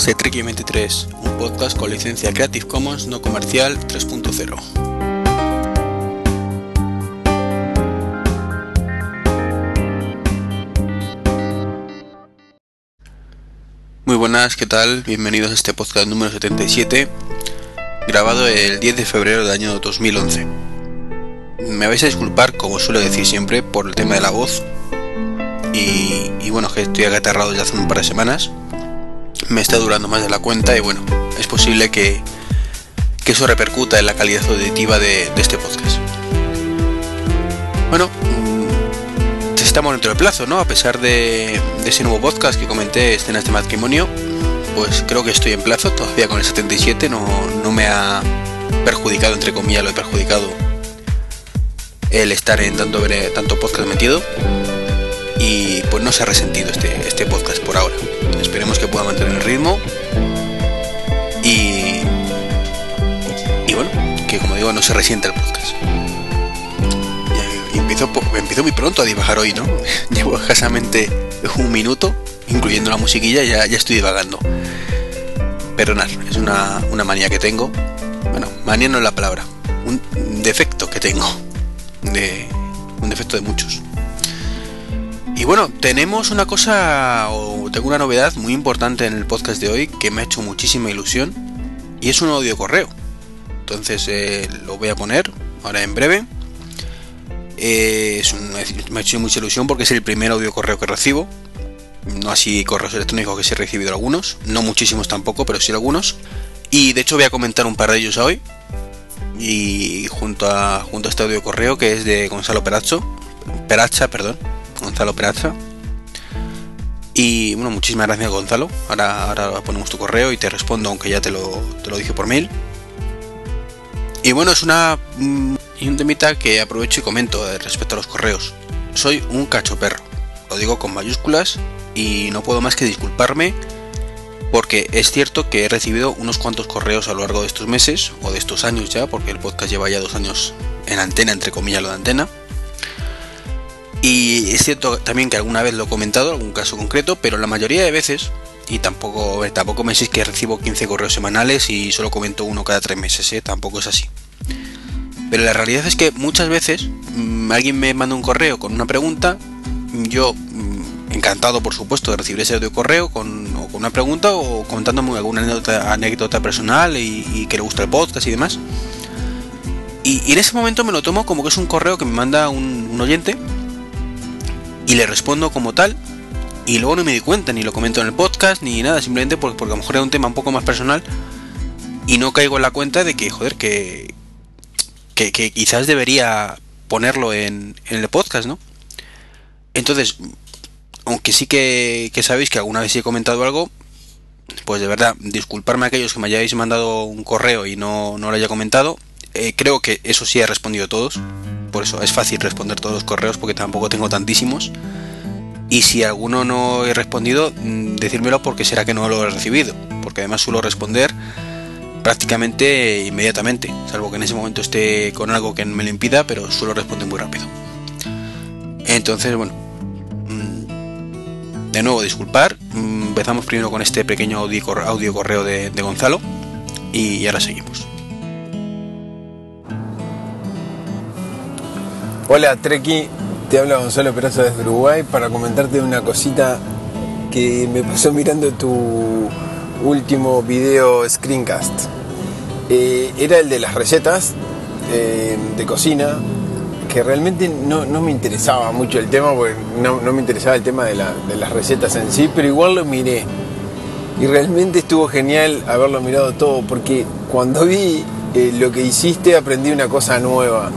podcast de Treki 23, un podcast con licencia Creative Commons no comercial 3.0. Muy buenas, ¿qué tal? Bienvenidos a este podcast número 77, grabado el 10 de febrero del año 2011. Me vais a disculpar, como suelo decir siempre, por el tema de la voz, y, bueno, que estoy acatarrado ya hace un par de semanas. Me está durando más de la cuenta y bueno, es posible que, que eso repercuta en la calidad auditiva de, este podcast. Bueno, mm, estamos dentro del plazo, ¿no? A pesar de, ese nuevo podcast que comenté, escenas de matrimonio, pues creo que estoy en plazo, todavía con el 77, no, no me ha perjudicado, entre comillas, lo he perjudicado el estar en tanto, tanto podcast metido no se ha resentido este, este podcast por ahora. Esperemos que pueda mantener el ritmo y, y bueno, que como digo no se resienta el podcast. Empiezo, empiezo muy pronto a divagar hoy, ¿no? Llevo escasamente un minuto, incluyendo la musiquilla, ya, ya estoy divagando. Pero nada, es una, una manía que tengo. Bueno, manía no es la palabra, un defecto que tengo. De, un defecto de muchos. Y bueno, tenemos una cosa, o tengo una novedad muy importante en el podcast de hoy que me ha hecho muchísima ilusión y es un audio correo. Entonces eh, lo voy a poner ahora en breve. Eh, me ha hecho mucha ilusión porque es el primer audio correo que recibo. No así correos electrónicos que sí he recibido algunos, no muchísimos tampoco, pero sí algunos. Y de hecho voy a comentar un par de ellos hoy. Y junto a, junto a este audio correo que es de Gonzalo Peracho, Peracha, perdón Gonzalo Peraza. Y bueno, muchísimas gracias Gonzalo. Ahora, ahora ponemos tu correo y te respondo, aunque ya te lo, te lo dije por mail. Y bueno, es una mm, un temita que aprovecho y comento respecto a los correos. Soy un cacho perro, lo digo con mayúsculas y no puedo más que disculparme porque es cierto que he recibido unos cuantos correos a lo largo de estos meses o de estos años ya, porque el podcast lleva ya dos años en antena, entre comillas lo de antena. Y es cierto también que alguna vez lo he comentado, algún caso concreto, pero la mayoría de veces, y tampoco, tampoco me decís que recibo 15 correos semanales y solo comento uno cada tres meses, ¿eh? tampoco es así. Pero la realidad es que muchas veces mm, alguien me manda un correo con una pregunta, yo mm, encantado por supuesto de recibir ese audio correo con, con una pregunta o contándome alguna anécdota, personal y, que le gusta el podcast y demás. Y, en ese momento me lo tomo como que es un correo que me manda un oyente y le respondo como tal y luego no me di cuenta, ni lo comento en el podcast, ni nada, simplemente porque, porque a lo mejor era un tema un poco más personal y no caigo en la cuenta de que, joder, que, que, quizás debería ponerlo en, el podcast, ¿no? Entonces, aunque sí que, que sabéis que alguna vez he comentado algo, pues de verdad, disculparme a aquellos que me hayáis mandado un correo y no, no lo haya comentado. Eh, creo que eso sí he respondido todos por eso es fácil responder todos los correos porque tampoco tengo tantísimos. Y si alguno no he respondido, mm, decírmelo porque será que no lo he recibido. Porque además suelo responder prácticamente inmediatamente, salvo que en ese momento esté con algo que me lo impida, pero suelo responder muy rápido. Entonces, bueno, mm, de nuevo disculpar, mm, empezamos primero con este pequeño audio, correo de Gonzalo y ahora seguimos. Hola Treki, te habla Gonzalo Peraza desde Uruguay para comentarte una cosita que me pasó mirando tu último video screencast. Eh, era el de las recetas eh, de cocina, que realmente no, me interesaba mucho el tema, porque no, me interesaba el tema de, las recetas en sí, pero igual lo miré. Y realmente estuvo genial haberlo mirado todo, porque cuando vi eh, lo que hiciste aprendí una cosa nueva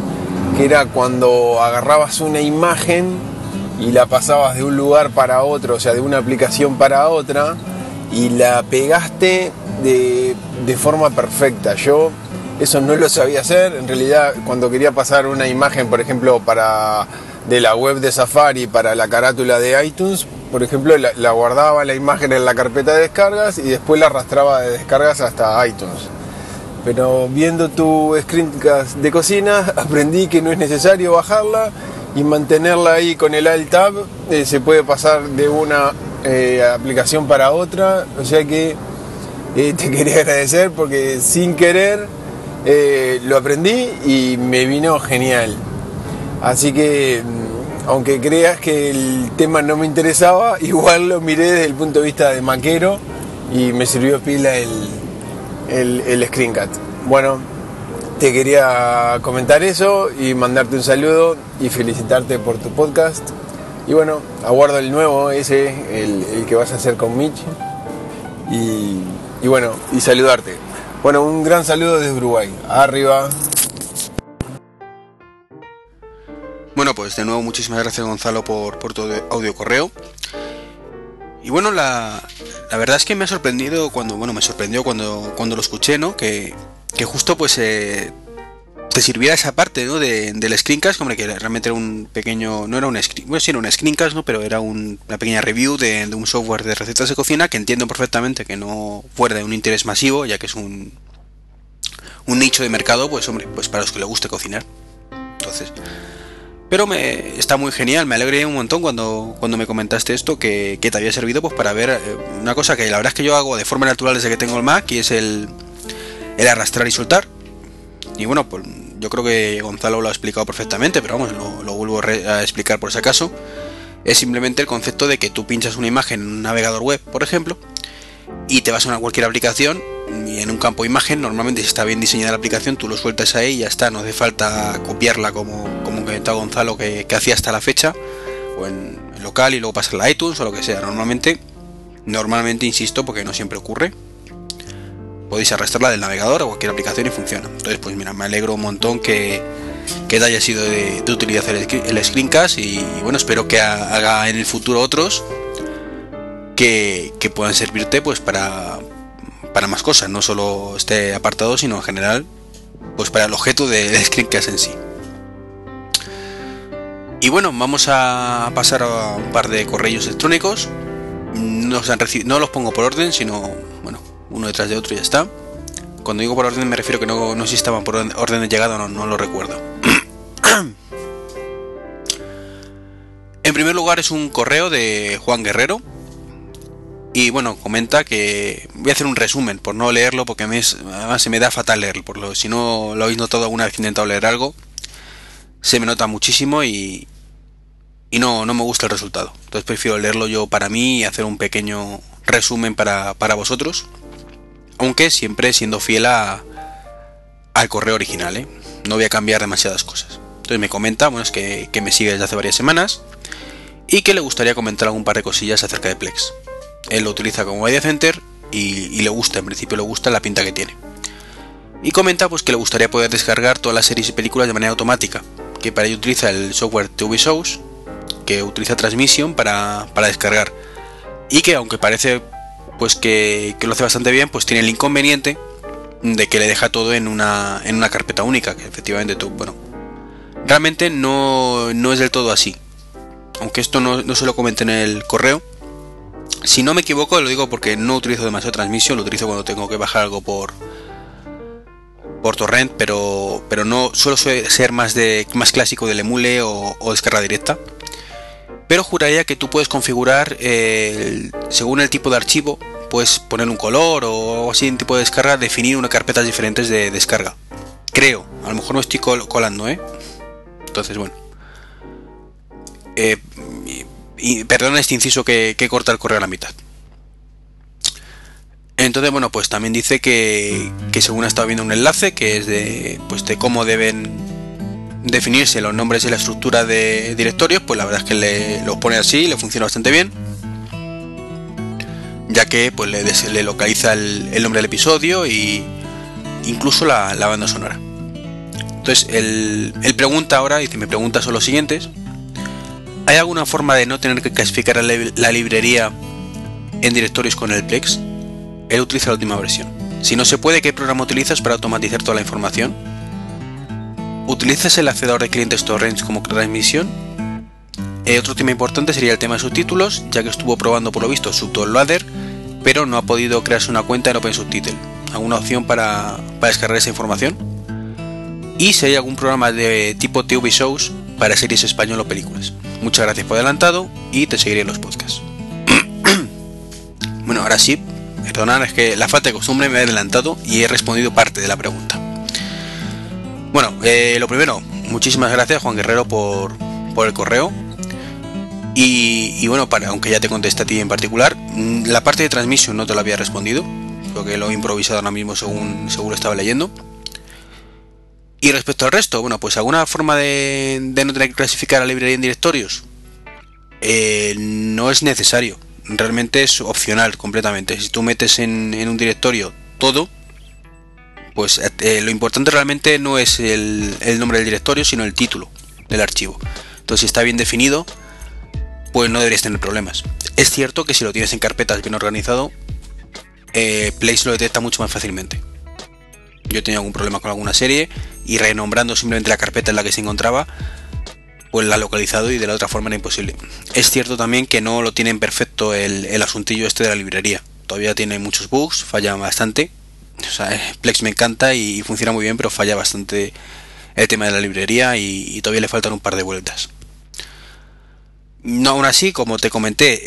que era cuando agarrabas una imagen y la pasabas de un lugar para otro, o sea, de una aplicación para otra, y la pegaste de, forma perfecta. Yo eso no lo sabía hacer, en realidad cuando quería pasar una imagen, por ejemplo, para de la web de Safari para la carátula de iTunes, por ejemplo, la, la guardaba la imagen en la carpeta de descargas y después la arrastraba de descargas hasta iTunes pero viendo tu screencast de cocina aprendí que no es necesario bajarla y mantenerla ahí con el alt tab eh, se puede pasar de una eh, aplicación para otra, o sea que eh, te quería agradecer porque sin querer eh, lo aprendí y me vino genial. Así que, mm, aunque creas que el tema no me interesaba, igual lo miré desde el punto de vista de maquero y me sirvió pila el, el, el screencat. Bueno, te quería comentar eso y mandarte un saludo y felicitarte por tu podcast. Y bueno, aguardo el nuevo, ese, el, el que vas a hacer con Mitch. Y, y bueno, y saludarte. Bueno, un gran saludo desde Uruguay. Arriba. Bueno, pues de nuevo muchísimas gracias Gonzalo por, por tu audio correo. Y bueno, la, la verdad es que me ha sorprendido cuando, bueno, me sorprendió cuando, cuando lo escuché, ¿no? Que, que justo pues eh, te sirviera esa parte, ¿no? De, del screencast, como que realmente era un pequeño, no era un screen, bueno, sí era un screencast, ¿no? Pero era un, una pequeña review de, de, un software de recetas de cocina que entiendo perfectamente que no fuera de un interés masivo, ya que es un, un nicho de mercado, pues hombre, pues para los que le guste cocinar. Entonces, pero me, está muy genial, me alegré un montón cuando, cuando me comentaste esto, que, que te había servido pues para ver eh, una cosa que la verdad es que yo hago de forma natural desde que tengo el Mac y es el, el arrastrar y soltar. Y bueno, pues yo creo que Gonzalo lo ha explicado perfectamente, pero vamos, lo, lo vuelvo a explicar por si acaso. Es simplemente el concepto de que tú pinchas una imagen en un navegador web, por ejemplo, y te vas a una cualquier aplicación y en un campo imagen, normalmente si está bien diseñada la aplicación, tú lo sueltas ahí y ya está, no hace falta copiarla como, como comentaba Gonzalo que, que hacía hasta la fecha, o en, local y luego pasarla a iTunes o lo que sea. Normalmente, normalmente insisto, porque no siempre ocurre, podéis arrastrarla del navegador o cualquier aplicación y funciona. Entonces, pues mira, me alegro un montón que, que te haya sido de, de utilidad el, el screencast y, y, bueno, espero que haga en el futuro otros que, que puedan servirte pues para, para más cosas, no solo este apartado, sino en general, pues para el objeto del de screencast en sí. Y bueno, vamos a pasar a un par de correos electrónicos. No, los pongo por orden, sino, bueno, uno detrás de otro y ya está. Cuando digo por orden me refiero que no, no si estaban por orden de llegada no, no lo recuerdo. en primer lugar es un correo de Juan Guerrero, y bueno, comenta que voy a hacer un resumen por no leerlo porque me es, además se me da fatal leerlo. Por lo, si no lo habéis notado alguna vez que he intentado leer algo, se me nota muchísimo y, y no, no me gusta el resultado. Entonces prefiero leerlo yo para mí y hacer un pequeño resumen para, para vosotros. Aunque siempre siendo fiel a, al correo original, ¿eh? no voy a cambiar demasiadas cosas. Entonces me comenta, bueno, es que, que me sigue desde hace varias semanas y que le gustaría comentar algún par de cosillas acerca de Plex él lo utiliza como media center y, le gusta, en principio le gusta la pinta que tiene. Y comenta pues que le gustaría poder descargar todas las series y películas de manera automática, que para ello utiliza el software TV Shows, que utiliza Transmission para, para descargar. Y que aunque parece pues que, que, lo hace bastante bien, pues tiene el inconveniente de que le deja todo en una, en una carpeta única, que efectivamente tú, bueno, realmente no, no es del todo así. Aunque esto no, no se lo comenté en el correo, si no me equivoco, lo digo porque no utilizo demasiado transmisión, lo utilizo cuando tengo que bajar algo por por torrent, pero pero no suelo ser más de más clásico del emule o, descarga directa. Pero juraría que tú puedes configurar según el tipo de archivo, puedes poner un color o así en tipo de descarga, definir unas carpetas diferentes de descarga. Creo, a lo mejor no estoy col colando, ¿eh? Entonces, bueno. Eh, perdona este inciso que, que, corta el correo a la mitad. Entonces, bueno, pues también dice que, que según ha estado viendo un enlace que es de, pues de cómo deben definirse los nombres y la estructura de directorios, pues la verdad es que le, pone así, le funciona bastante bien, ya que pues le, localiza el, nombre del episodio y incluso la, banda sonora. Entonces, él, él pregunta ahora, dice, me pregunta son los siguientes. ¿Hay alguna forma de no tener que clasificar la librería en directorios con el Plex? Él utiliza la última versión. Si no se puede, ¿qué programa utilizas para automatizar toda la información? ¿Utilizas el accedor de clientes torrents como transmisión? Eh, otro tema importante sería el tema de subtítulos, ya que estuvo probando por lo visto Subtitleloader, pero no ha podido crearse una cuenta en OpenSubtitle. ¿Alguna opción para, para descargar esa información? Y si hay algún programa de tipo TV Shows para series español o películas. Muchas gracias por adelantado y te seguiré en los podcasts. ahora sí, perdonad, es que la falta de costumbre me ha adelantado y he respondido parte de la pregunta. Bueno, eh, lo primero, muchísimas gracias Juan Guerrero por, por el correo. Y, bueno, para, aunque ya te contesté a ti en particular, mm, la parte de transmisión no te lo había respondido, porque lo he improvisado ahora mismo según seguro estaba leyendo. Y respecto al resto, bueno, pues alguna forma de, no tener que clasificar la librería en directorios. Eh, no es necesario, realmente es opcional completamente. Si tú metes en, un directorio todo, pues eh, lo importante realmente no es el, nombre del directorio, sino el título del archivo. Entonces, si está bien definido, pues no deberías tener problemas. Es cierto que si lo tienes en carpetas bien organizado, eh, Place lo detecta mucho más fácilmente. Yo tenía algún problema con alguna serie y renombrando simplemente la carpeta en la que se encontraba, pues la ha localizado y de la otra forma era imposible. Es cierto también que no lo tienen perfecto el, asuntillo este de la librería. Todavía tiene muchos bugs, falla bastante. O sea, Plex me encanta y funciona muy bien, pero falla bastante el tema de la librería y todavía le faltan un par de vueltas. No, aún así, como te comenté,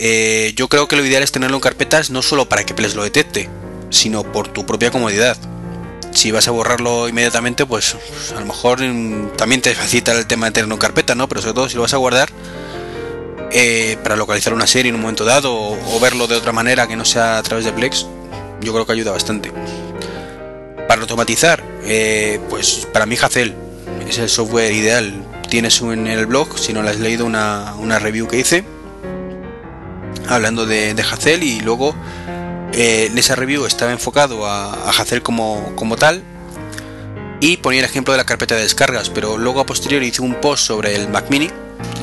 eh, yo creo que lo ideal es tenerlo en carpetas no solo para que Plex lo detecte, sino por tu propia comodidad. Si vas a borrarlo inmediatamente, pues, a lo mejor mm, también te facilita el tema de tenerlo en carpeta, ¿no? Pero sobre todo si lo vas a guardar eh, para localizar una serie en un momento dado o, verlo de otra manera que no sea a través de Plex, yo creo que ayuda bastante. Para automatizar, eh, pues para mí Hazel es el software ideal tienes en el blog, si no lo has leído, una, review que hice hablando de, de Hazel y luego eh, en esa review estaba enfocado a, a como, tal y ponía el ejemplo de la carpeta de descargas, pero luego a posteriori hice un post sobre el Mac Mini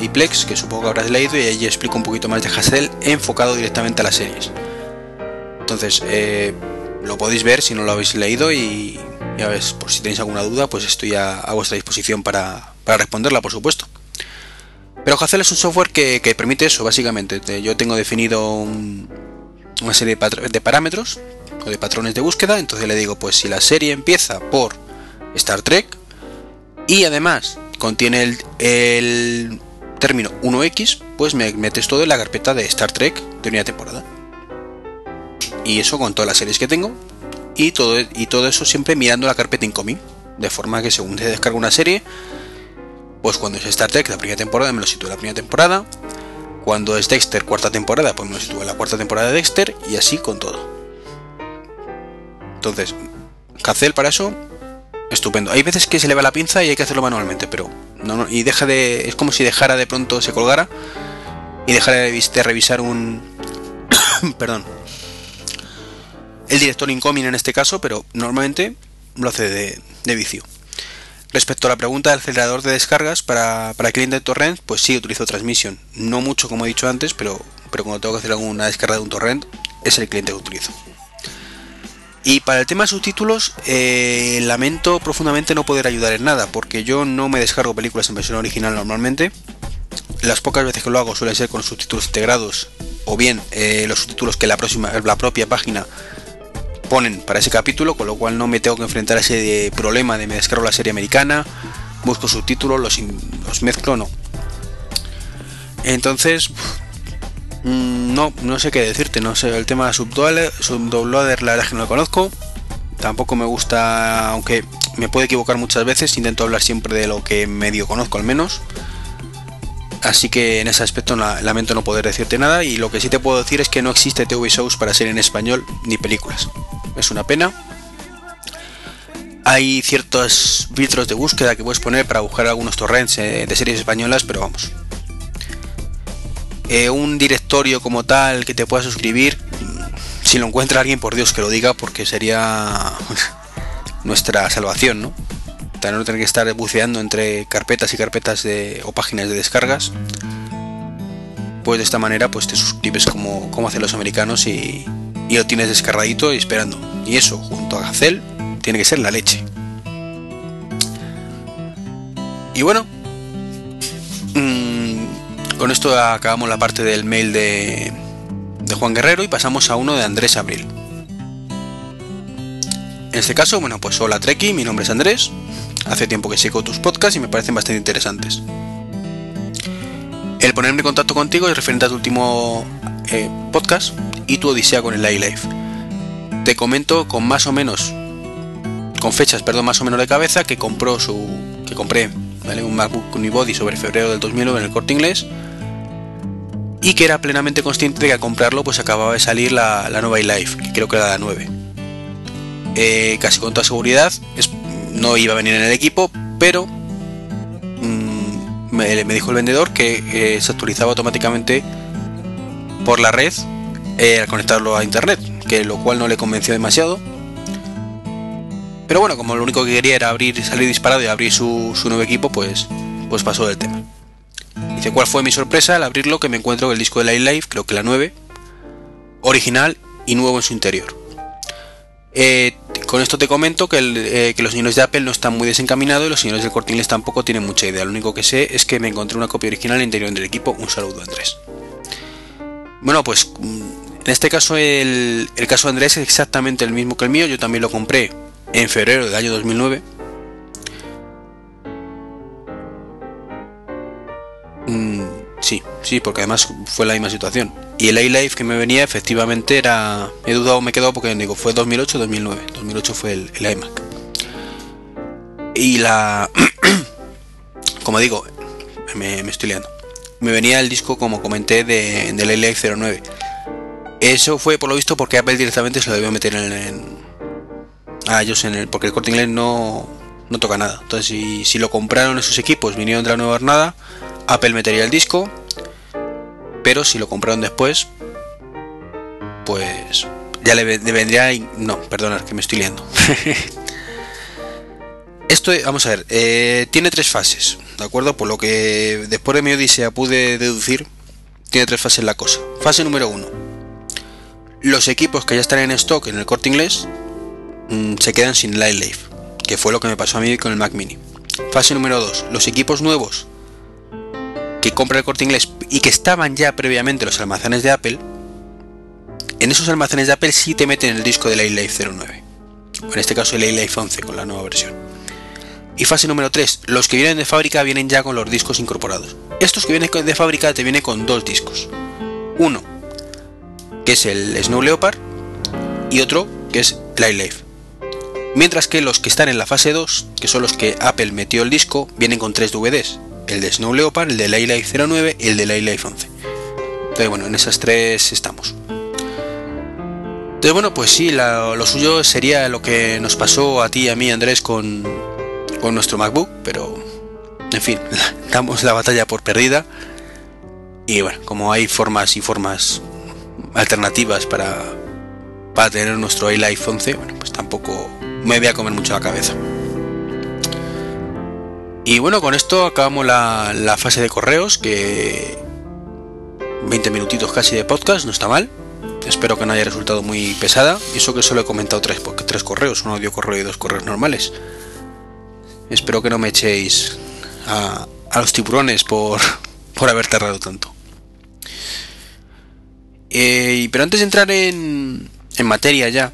y que supongo que habrás leído, y ahí explico un poquito más de Hazel enfocado directamente a las series. Entonces, eh, lo podéis ver si no lo habéis leído y ya ves, por si tenéis alguna duda, pues estoy a vuestra disposición para, para responderla, por supuesto. Pero Hazel es un software que, permite eso, básicamente. Yo tengo definido una serie de, parámetros o de patrones de búsqueda, entonces le digo, pues si la serie empieza por Star Trek y además contiene el, término 1X, pues me metes todo en la carpeta de Star Trek de unidad temporada. Y eso con todas las series que tengo y todo, y todo eso siempre mirando la carpeta incoming, de forma que según se descarga una serie, pues cuando es Star Trek la primera temporada me lo sitúo en la primera temporada. Cuando es Dexter cuarta temporada, pues me sitúo en la cuarta temporada de Dexter y así con todo. Entonces, Cacel para eso, estupendo. Hay veces que se le va la pinza y hay que hacerlo manualmente, pero no, y deja de es como si dejara de pronto se colgara y dejara de, revisar un perdón el director incoming en este caso, pero normalmente lo hace de vicio. Respecto a la pregunta del acelerador de descargas para, para cliente de torrent, pues sí utilizo Transmission. No mucho como he dicho antes, pero, pero cuando tengo que hacer alguna descarga de un torrent, es el cliente que utilizo. Y para el tema de subtítulos, eh, lamento profundamente no poder ayudar en nada, porque yo no me descargo películas en versión original normalmente. Las pocas veces que lo hago suelen ser con subtítulos integrados, o bien eh, los subtítulos que la, próxima, la propia página ponen para ese capítulo, con lo cual no me tengo que enfrentar a ese problema de me descargo la serie americana, busco subtítulos, los, los mezclo, no. Entonces, mm, no, no sé qué decirte, no sé, el tema subdownloader la verdad que no lo conozco, tampoco me gusta, aunque me puedo equivocar muchas veces, intento hablar siempre de lo que medio conozco al menos. Así que en ese aspecto lamento no poder decirte nada y lo que sí te puedo decir es que no existe TV shows para ser en español ni películas. Es una pena. Hay ciertos filtros de búsqueda que puedes poner para buscar algunos torrents eh, de series españolas, pero vamos. Eh, un directorio como tal que te pueda suscribir, si lo encuentra alguien, por Dios que lo diga, porque sería nuestra salvación, ¿no? No tener que estar buceando entre carpetas y carpetas o páginas de descargas. Pues de esta manera pues te suscribes como, como hacen los americanos y, y lo tienes descargadito y esperando. Y eso, junto a Gacel, tiene que ser la leche. Y bueno, mm, con esto acabamos la parte del mail de, de Juan Guerrero y pasamos a uno de Andrés Abril. En este caso, bueno, pues hola Treki, mi nombre es Andrés, Hace tiempo que sigo tus podcasts y me parecen bastante interesantes. El ponerme en contacto contigo es referente a tu último eh, podcast y tu odisea con el iLife. Te comento con más o menos, con fechas, perdón, más o menos de cabeza que compró su, que compré, ¿vale? Un MacBook Unibody sobre febrero del 2009 en el Corte Inglés y que era plenamente consciente de que al comprarlo pues acababa de salir la, nueva iLife, que creo que era la 9. Eh, casi con toda seguridad no iba a venir en el equipo, pero mm, me, dijo el vendedor que eh, se actualizaba automáticamente por la red eh, al conectarlo a internet, que lo cual no le convenció demasiado. Pero bueno, como lo único que quería era abrir, salir disparado y abrir su, su nuevo equipo, pues, pues pasó del tema. Dice, ¿cuál fue mi sorpresa al abrirlo? Que me encuentro el disco de la Live, creo que la 9, original y nuevo en su interior. Eh, con esto te comento eh, que, los señores de Apple no están muy desencaminados y los señores del Corte tampoco tienen mucha idea. Lo único que sé es que me encontré una copia original en el interior del equipo. Un saludo, Andrés. Bueno, pues mm, en este caso el, caso de Andrés es exactamente el mismo que el mío. Yo también lo compré en febrero del año 2009 Mm, sí, sí, porque además fue la misma situación. Y el A-Life que me venía efectivamente era... He dudado, me he quedado porque digo, fue 2008 2009. 2008 fue el, iMac. Y la... como digo, me, estoy liando. Me venía el disco, como comenté, de, del A-Life 09. Eso fue por lo visto porque Apple directamente se lo debió meter en, a ellos en el porque el corte inglés no, no toca nada. Entonces si, si lo compraron esos equipos, vinieron de la nueva nada Apple metería el disco, pero si lo compraron después, pues ya le, vendría... No, perdona, que me estoy liando. Esto, vamos a ver, eh, tiene tres fases, ¿de acuerdo? Por lo que después de mi odisea pude deducir, tiene tres fases la cosa. Fase número uno. Los equipos que ya están en stock en el corte inglés mm, se quedan sin Light Life, que fue lo que me pasó a mí con el Mac Mini. Fase número 2. Los equipos nuevos que compra el corte inglés y que estaban ya previamente los almacenes de Apple, en esos almacenes de Apple sí te meten el disco de la iLife 09. O en este caso el iLife 11 con la nueva versión. Y fase número 3. Los que vienen de fábrica vienen ya con los discos incorporados. Estos que vienen de fábrica te vienen con dos discos. Uno, que es el Snow Leopard, y otro, que es el iLife. Mientras que los que están en la fase 2, que son los que Apple metió el disco, vienen con tres DVDs el de Snow Leopard, el de Life 09 y el de Life 11. Entonces, bueno, en esas tres estamos. Entonces, bueno, pues sí, lo suyo sería lo que nos pasó a ti y a mí, Andrés, con, con nuestro MacBook, pero en fin, damos la batalla por perdida. Y bueno, como hay formas y formas alternativas para, para tener nuestro iLife 11, bueno, pues tampoco me voy a comer mucho la cabeza. Y bueno, con esto acabamos la, fase de correos, que 20 minutitos casi de podcast, no está mal. Espero que no haya resultado muy pesada. Y eso que solo he comentado tres, tres correos, un audio correo y dos correos normales. Espero que no me echéis a, los tiburones por, por haber tardado tanto. Eh, pero antes de entrar en, en materia ya,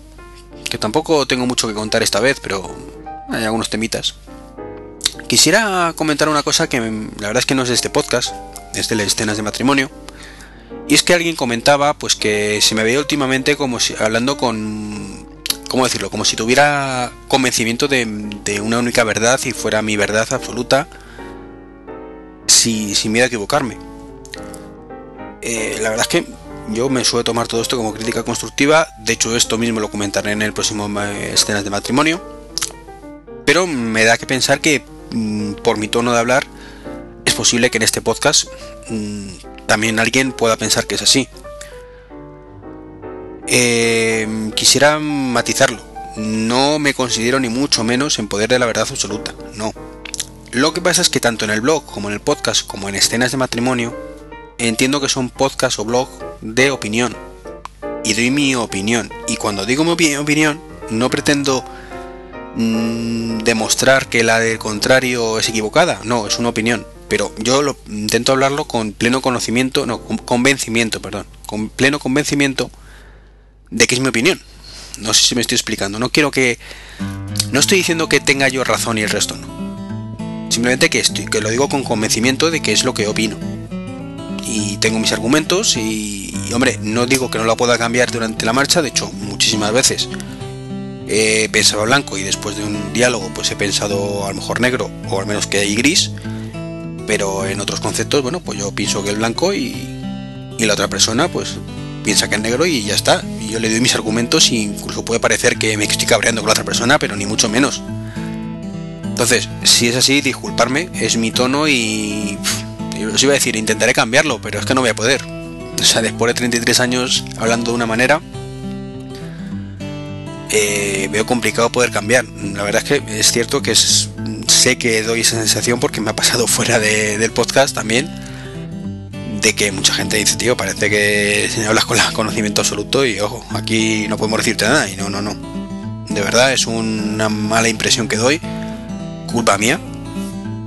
que tampoco tengo mucho que contar esta vez, pero hay algunos temitas. Quisiera comentar una cosa que la verdad es que no es de este podcast, es de las escenas de matrimonio. Y es que alguien comentaba pues que se me veía últimamente como si hablando con ¿cómo decirlo? Como si tuviera convencimiento de, una única verdad y fuera mi verdad absoluta si, sin miedo a equivocarme. Eh, la verdad es que yo me suelo tomar todo esto como crítica constructiva, de hecho esto mismo lo comentaré en el próximo eh, escenas de matrimonio, pero me da que pensar que Mm, por mi tono de hablar, es posible que en este podcast mm, también alguien pueda pensar que es así. Eh, quisiera matizarlo. No me considero ni mucho menos en poder de la verdad absoluta. No. Lo que pasa es que tanto en el blog como en el podcast como en escenas de matrimonio, entiendo que son podcast o blog de opinión. Y doy mi opinión. Y cuando digo mi opinión, no pretendo Mm, demostrar que la del contrario es equivocada. No, es una opinión. Pero yo lo, intento hablarlo con pleno conocimiento, no, con convencimiento, perdón, con pleno convencimiento de que es mi opinión. No sé si me estoy explicando. No quiero que. No estoy diciendo que tenga yo razón y el resto no. Simplemente que, estoy, que lo digo con convencimiento de que es lo que opino. y tengo mis argumentos y, hombre, no digo que no la pueda cambiar durante la marcha, de hecho muchísimas veces he pensado blanco y después de un diálogo pues he pensado a lo mejor negro o al menos que hay gris, pero en otros conceptos, bueno, pues yo pienso que el blanco y, y la otra persona pues piensa que es negro y ya está. Y yo le doy mis argumentos e incluso puede parecer que me estoy cabreando con la otra persona, pero ni mucho menos. Entonces, si es así, disculparme, es mi tono y os iba a decir, intentaré cambiarlo, pero es que no voy a poder. O sea, después de 33 años hablando de una manera, eh, veo complicado poder cambiar. La verdad es que es cierto que sé que doy esa sensación porque me ha pasado fuera del podcast también, de que mucha gente dice, tío, parece que hablas con el conocimiento absoluto y ojo, aquí no podemos decirte nada y no, no, no. De verdad es una mala impresión que doy, culpa mía,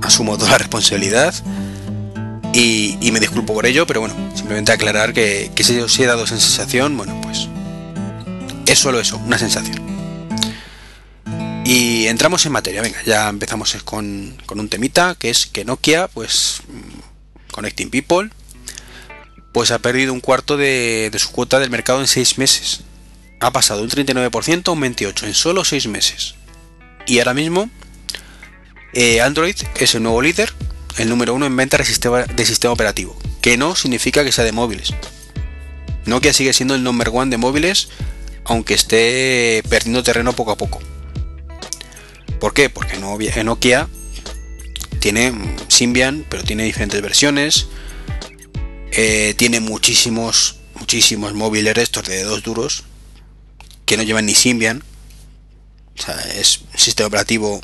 asumo toda la responsabilidad y, me disculpo por ello, pero bueno, simplemente aclarar que, si os he dado esa sensación, bueno, pues es solo eso, una sensación. Y entramos en materia, venga, ya empezamos con, un temita, que es que Nokia, pues, Connecting People, pues ha perdido un cuarto de, su cuota del mercado en seis meses. Ha pasado un 39% a un 28% en solo seis meses. Y ahora mismo, eh, Android es el nuevo líder el número uno en venta de sistema, de sistema operativo, que no significa que sea de móviles. Nokia sigue siendo el number one de móviles, aunque esté perdiendo terreno poco a poco. ¿Por qué? Porque Nokia tiene Symbian, pero tiene diferentes versiones. Eh, tiene muchísimos, muchísimos móviles estos de dos duros que no llevan ni Symbian. O sea, es un sistema operativo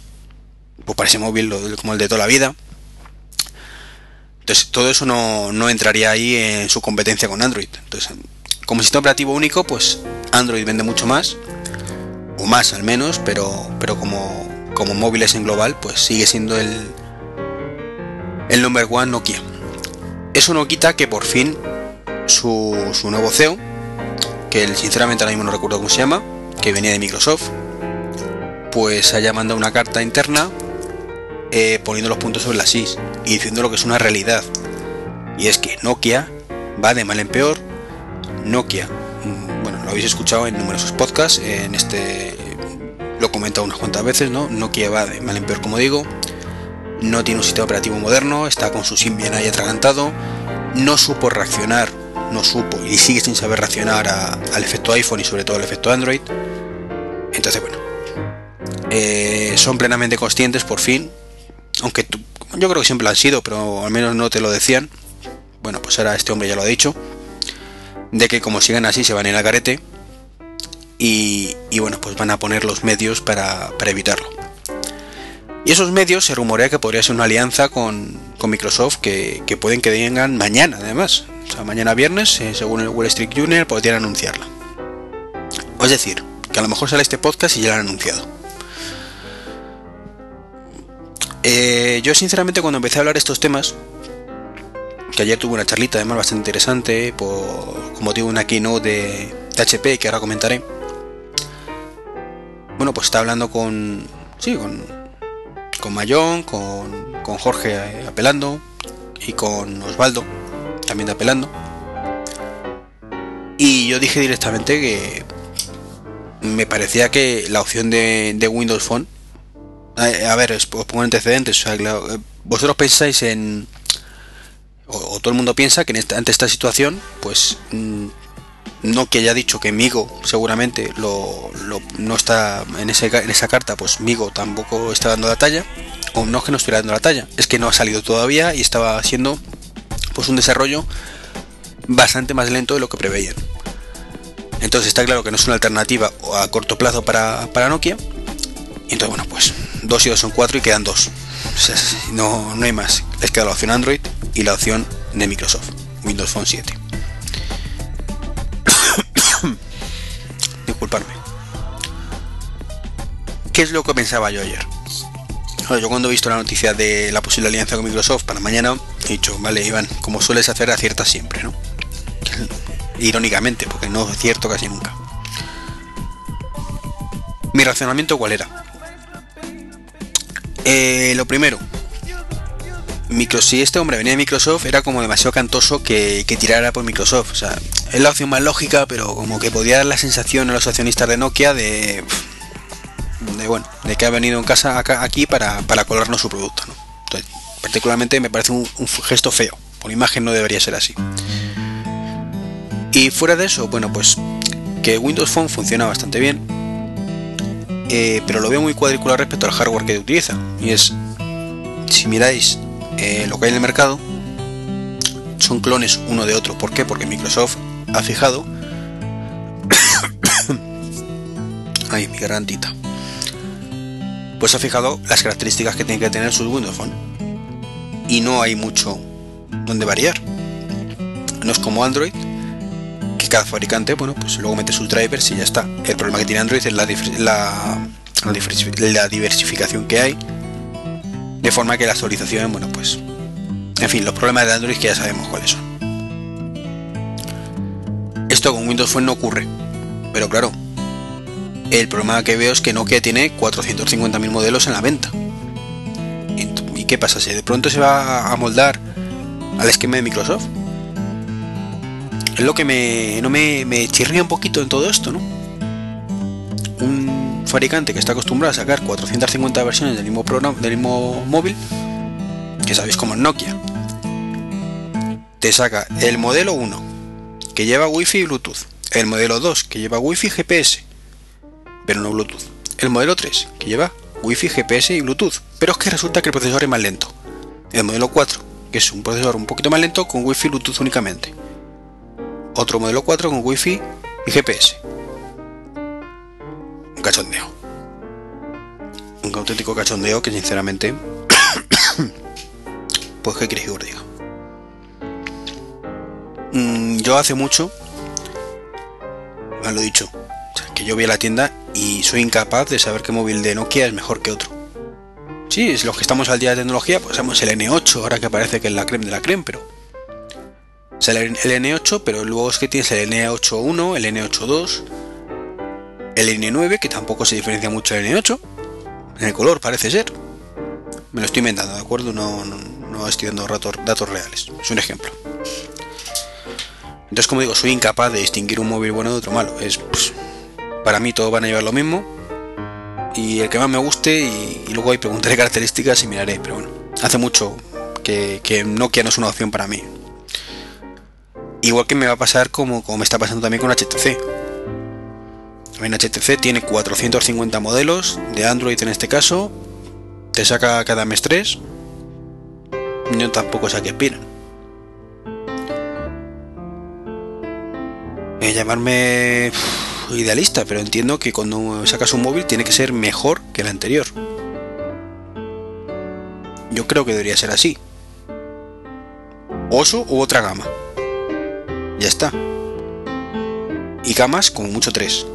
pues parece móvil como el de toda la vida. Entonces todo eso no, entraría ahí en su competencia con Android. Entonces, como sistema operativo único, pues Android vende mucho más, o más al menos, pero, pero como, como móviles en global, pues sigue siendo el, el number one Nokia. Eso no quita que por fin su, su nuevo CEO, que sinceramente ahora mismo no recuerdo cómo se llama, que venía de Microsoft, pues haya mandado una carta interna eh, poniendo los puntos sobre las is y diciendo lo que es una realidad. Y es que Nokia va de mal en peor. Nokia, mm, bueno, lo habéis escuchado en numerosos podcasts, en este lo he comentado unas cuantas veces, ¿no? Nokia va de mal en peor, como digo. No tiene un sistema operativo moderno, está con su Symbian ahí atragantado. No supo reaccionar, no supo y sigue sin saber reaccionar al efecto iPhone y sobre todo al efecto Android. Entonces, bueno, eh, son plenamente conscientes por fin aunque yo creo que siempre lo han sido, pero al menos no te lo decían. Bueno, pues ahora este hombre ya lo ha dicho, de que como siguen así se van en la carete y, bueno, pues van a poner los medios para, evitarlo. Y esos medios se rumorea que podría ser una alianza con, Microsoft que, pueden que vengan mañana, además. O sea, mañana viernes, eh, según el Wall Street Journal, podrían anunciarla. Es decir, que a lo mejor sale este podcast y ya lo han anunciado. Eh, yo sinceramente cuando empecé a hablar estos temas, que ayer tuve una charlita además bastante interesante, por, como digo una keynote de, HP que ahora comentaré. Bueno, pues está hablando con, sí, con, con Mayón, con, con Jorge eh, apelando y con Osvaldo también apelando. Y yo dije directamente que me parecía que la opción de, Windows Phone a, ver, os pongo antecedentes. Eh, vosotros pensáis en. O, todo el mundo piensa que ante esta situación, pues. Mm, no que haya dicho que Migo seguramente lo, no está en, en esa carta, pues Migo tampoco está dando la talla. O no que no estuviera dando la talla, es que no ha salido todavía y estaba haciendo pues un desarrollo bastante más lento de lo que preveían. Entonces está claro que no es una alternativa a corto plazo para, para Nokia. Y entonces, bueno, pues 2 y 2 son 4 y quedan 2. no, no hay más. Les queda la opción Android y la opción de Microsoft, Windows Phone 7. Disculparme. ¿Qué es lo que pensaba yo ayer? yo cuando he visto la noticia de la posible alianza con Microsoft para mañana, he dicho, vale, Iván, como sueles hacer, aciertas siempre, ¿no? Irónicamente, porque no es cierto casi nunca. Mi razonamiento cuál era? Eh, lo primero, si este hombre venía de Microsoft, era como demasiado cantoso que, tirara por Microsoft. O sea, es la opción más lógica, pero como que podía dar la sensación a los accionistas de Nokia de, de bueno, de que ha venido en casa aquí para, para colarnos su producto. ¿no? Entonces, particularmente me parece un, gesto feo. Por imagen no debería ser así. Y fuera de eso, bueno, pues que Windows Phone funciona bastante bien, eh, pero lo veo muy cuadriculado respecto al hardware que utiliza. Y es, si miráis eh, lo que hay en el mercado son clones uno de otro. ¿Por qué? Porque Microsoft ha fijado. Ay, mi gargantita. Pues ha fijado las características que tiene que tener su Windows Phone. Y no hay mucho donde variar. No es como Android, que cada fabricante, bueno, pues luego mete sus drivers y ya está. El problema que tiene Android es la, la, la diversificación que hay de forma que la actualización, bueno, pues. En fin, los problemas de Android que ya sabemos cuáles son. Esto con Windows Phone no ocurre. Pero claro, el problema que veo es que Nokia tiene 450.000 modelos en la venta. ¿Y qué pasa? ¿Si de pronto se va a moldar al esquema de Microsoft? Es lo que me, no me, me chirría un poquito en todo esto, ¿no? Un fabricante que está acostumbrado a sacar 450 versiones del mismo programa, del mismo móvil, que sabéis como es Nokia, te saca el modelo 1 que lleva Wi-Fi y Bluetooth, el modelo 2 que lleva Wi-Fi y GPS, pero no Bluetooth, el modelo 3 que lleva Wi-Fi, GPS y Bluetooth, pero es que resulta que el procesador es más lento, el modelo 4 que es un procesador un poquito más lento con Wi-Fi y Bluetooth únicamente, otro modelo 4 con Wi-Fi y GPS un cachondeo. Un auténtico cachondeo que sinceramente... pues qué queréis que os diga. Mm, yo hace mucho... Me lo he dicho. que yo voy a la tienda y soy incapaz de saber qué móvil de Nokia es mejor que otro. Sí, los que estamos al día de tecnología, pues sabemos el N8, ahora que parece que es la creme de la creme, pero... O el N8, pero luego es que tienes el N81, el N82, el N9, que tampoco se diferencia mucho del N8, en el color parece ser. Me lo estoy inventando, ¿de acuerdo? No, no, estoy dando datos, reales, es un ejemplo. Entonces, como digo, soy incapaz de distinguir un móvil bueno de otro malo. Es, pues, para mí todos van a llevar lo mismo. Y el que más me guste, y, luego ahí preguntaré características y miraré. Pero bueno, hace mucho que, que Nokia no es una opción para mí. Igual que me va a pasar como, como me está pasando también con HTC en HTC tiene 450 modelos, de Android en este caso, te saca cada mes 3. Yo tampoco sé qué opinan. Eh, llamarme idealista, pero entiendo que cuando sacas un móvil tiene que ser mejor que el anterior. Yo creo que debería ser así. Oso u otra gama. Ya está. Y gamas como mucho 3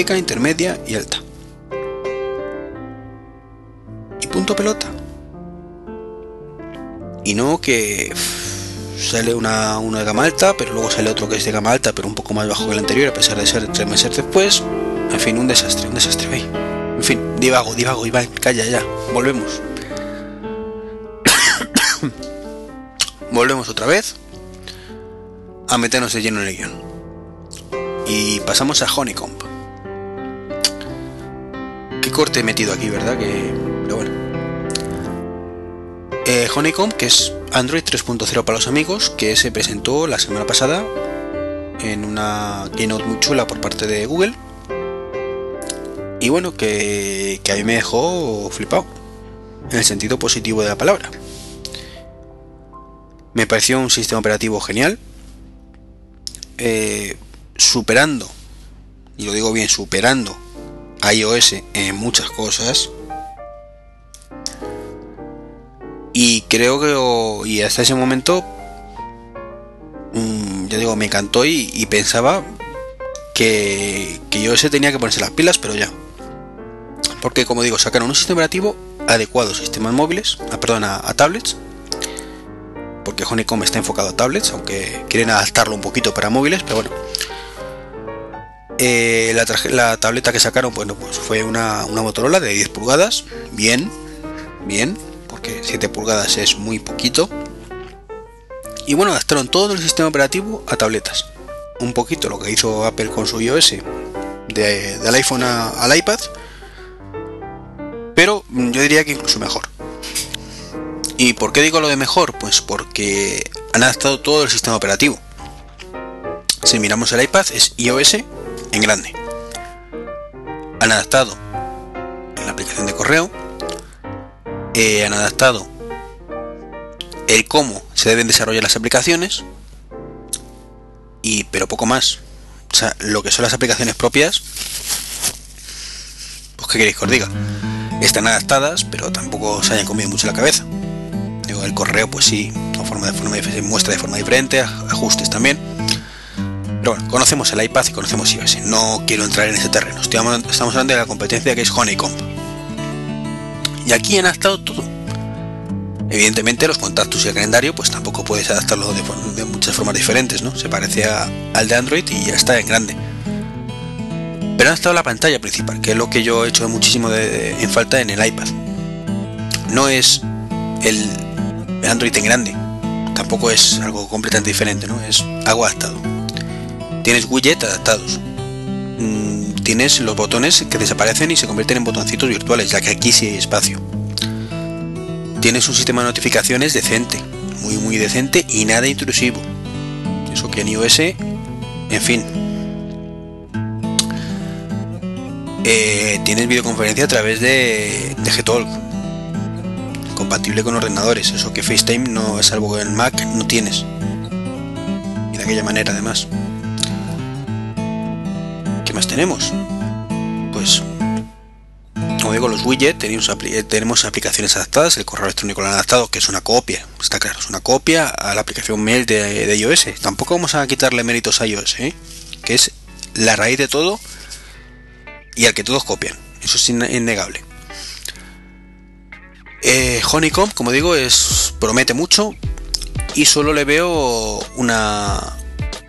intermedia y alta. Y punto pelota. Y no que sale una, una gama alta, pero luego sale otro que es de gama alta, pero un poco más bajo que el anterior, a pesar de ser tres meses después. En fin, un desastre, un desastre. En fin, divago, divago, Iván, calla ya, volvemos. volvemos otra vez a meternos de lleno en el guion. Y pasamos a Honeycomb corte metido aquí, ¿verdad? Que, pero bueno. Eh, Honeycomb, que es Android 3.0 para los amigos, que se presentó la semana pasada en una keynote muy chula por parte de Google. Y bueno, que, que a mí me dejó flipado, en el sentido positivo de la palabra. Me pareció un sistema operativo genial, eh, superando, y lo digo bien, superando iOS en muchas cosas. Y creo que y hasta ese momento mm, ya digo, me encantó y, pensaba que, que iOS tenía que ponerse las pilas, pero ya. Porque como digo, sacaron un sistema operativo adecuado a sistemas móviles, a, perdón, a tablets, porque Honeycomb está enfocado a tablets, aunque quieren adaptarlo un poquito para móviles, pero bueno. Eh, la, tableta que sacaron, bueno, pues fue una, Motorola de 10 pulgadas, bien, bien, ¿por porque 7 pulgadas es muy poquito. Y bueno, adaptaron todo el sistema operativo a tabletas. Un poquito lo que hizo Apple con su iOS del iPhone al iPad. Pero yo diría que incluso mejor. ¿Y por qué digo lo de mejor? Pues porque han adaptado todo el sistema operativo. Si miramos el iPad es iOS en grande. Han adaptado la aplicación de correo. Eh, han adaptado el cómo se deben desarrollar las aplicaciones. Y pero poco más. O sea, lo que son las aplicaciones propias. Pues qué queréis que os diga. Están adaptadas, pero tampoco se hayan comido mucho la cabeza. El correo, pues sí, forma forma se muestra de forma diferente, ajustes también. Pero conocemos el iPad y conocemos iOS. No quiero entrar en ese terreno. Estamos hablando de la competencia que es Honeycomb. Y aquí han adaptado todo. Evidentemente los contactos y el calendario pues tampoco puedes adaptarlo de, muchas formas diferentes, ¿no? Se parece al de Android y ya está en grande. Pero han adaptado la pantalla principal, que es lo que yo he hecho muchísimo en falta en el iPad. No es el Android en grande, tampoco es algo completamente diferente, ¿no? Es algo adaptado. Tienes widgets adaptados. Mm, tienes los botones que desaparecen y se convierten en botoncitos virtuales, ya que aquí sí hay espacio. Tienes un sistema de notificaciones decente, muy muy decente y nada intrusivo. Eso que en iOS, en fin. Eh, tienes videoconferencia a través de, de Gtalk, compatible con ordenadores, eso que FaceTime no es que en Mac no tienes. Y de aquella manera además. ¿Qué más tenemos? Pues, como digo, los widgets, tenemos, tenemos aplicaciones adaptadas, el correo electrónico lo han adaptado, que es una copia, está claro, es una copia a la aplicación mail de, de iOS. Tampoco vamos a quitarle méritos a iOS, ¿eh? que es la raíz de todo y al que todos copian. Eso es innegable. Eh, Honeycomb, como digo, es promete mucho y solo le veo una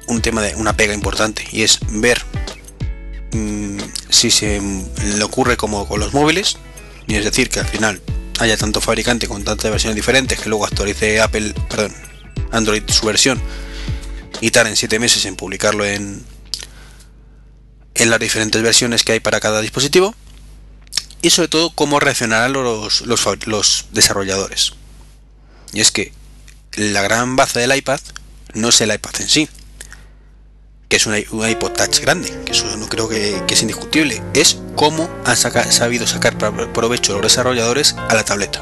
un tema de una pega importante y es ver mm, si se le ocurre como con los móviles y es decir que al final haya tanto fabricante con tantas versiones diferentes que luego actualice Apple, perdón, Android su versión y tarden 7 meses en publicarlo en en las diferentes versiones que hay para cada dispositivo y sobre todo cómo reaccionarán los, los, desarrolladores. Y es que la gran baza del iPad no es el iPad en sí, que es un, iPod Touch grande, que eso no creo que, es indiscutible, es cómo han sabido sacar provecho los desarrolladores a la tableta.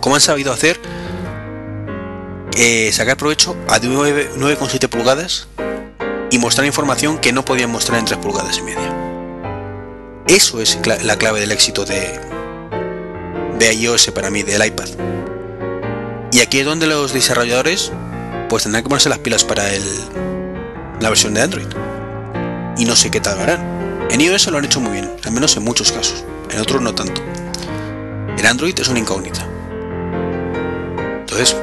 Cómo han sabido hacer eh, sacar provecho a 9,7 pulgadas y mostrar información que no podían mostrar en 3 pulgadas y media. Eso es la clave del éxito de, de iOS para mí, del iPad. Y aquí es donde los desarrolladores pues tendrán que ponerse las pilas para el, la versión de Android. Y no sé qué tal harán. En iOS lo han hecho muy bien, al menos en muchos casos. En otros no tanto. En Android es una incógnita. Entonces,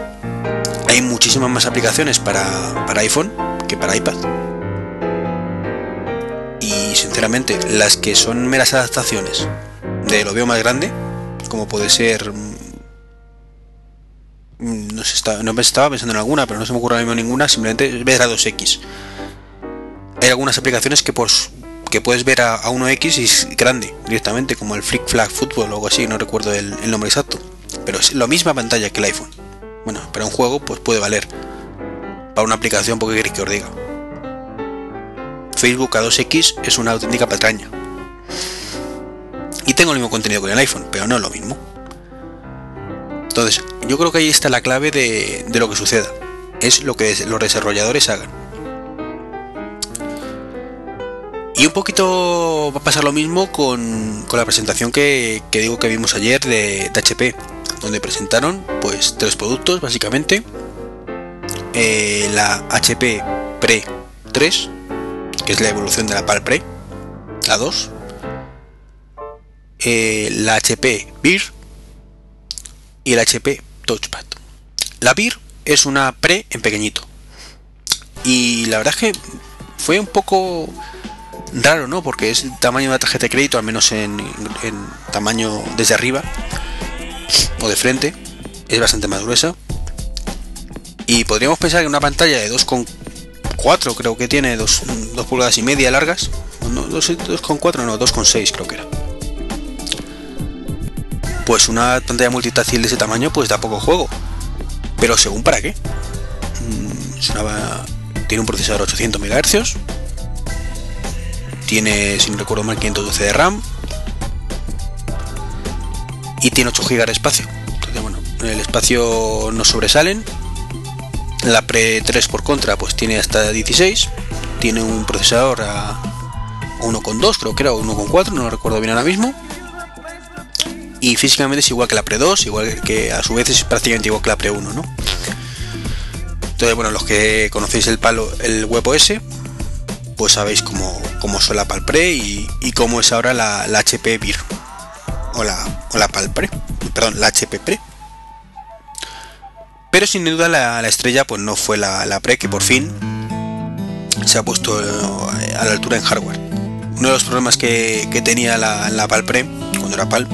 hay muchísimas más aplicaciones para, para iPhone que para iPad y sinceramente las que son meras adaptaciones de lo veo más grande, como puede ser... Mm, no, sé, no me estaba pensando en alguna, pero no se me ocurre ahora mismo ninguna, simplemente ver a 2X. Hay algunas aplicaciones que, por, que puedes ver a, 1X y es grande directamente, como el Flick Flag Football o algo así, no recuerdo el, nombre exacto. Pero es la misma pantalla que el iPhone. Bueno, para un juego pues puede valer. Para una aplicación, porque queréis que os diga. Facebook a 2X es una auténtica patraña. Y tengo el mismo contenido con el iPhone, pero no es lo mismo. Entonces, yo creo que ahí está la clave de, lo que suceda. Es lo que los desarrolladores hagan. Y un poquito va a pasar lo mismo con, la presentación que, digo que vimos ayer de, HP, donde presentaron pues tres productos básicamente. Eh, la HP Pre 3, que es la evolución de la Palpre, la 2, eh, la HP Beer y el HP Touchpad. La Beer es una pre en pequeñito. Y la verdad es que fue un poco raro, ¿no? Porque es el tamaño de una tarjeta de crédito, al menos en, tamaño desde arriba o de frente. es bastante más gruesa. Y podríamos pensar que una pantalla de 2,4 creo que tiene, 2, pulgadas y media largas. No, 2,4 no, 2,6 creo que era. Pues una pantalla multitáctil de ese tamaño pues da poco juego. Pero según para qué. Mm, tiene un procesador 800 MHz. Tiene, si no recuerdo mal, 512 de RAM. Y tiene 8 GB de espacio. Entonces, bueno, el espacio no sobresalen. La Pre 3 por contra, pues tiene hasta 16. Tiene un procesador a 1.2, creo que era, o 1.4, no lo recuerdo bien ahora mismo. Y físicamente es igual que la Pre 2, igual que a su vez es prácticamente igual que la Pre 1, ¿no? Entonces, bueno, los que conocéis el palo, el WebOS, pues sabéis cómo, cómo solapa el Pre y, y cómo es ahora la, HP VIR o la, la Palpre, perdón, la HP Pre. Pero sin duda la, estrella pues no fue la, Pre que por fin se ha puesto eh, a la altura en hardware. Uno de los problemas que, tenía la, la Palpre cuando era Pal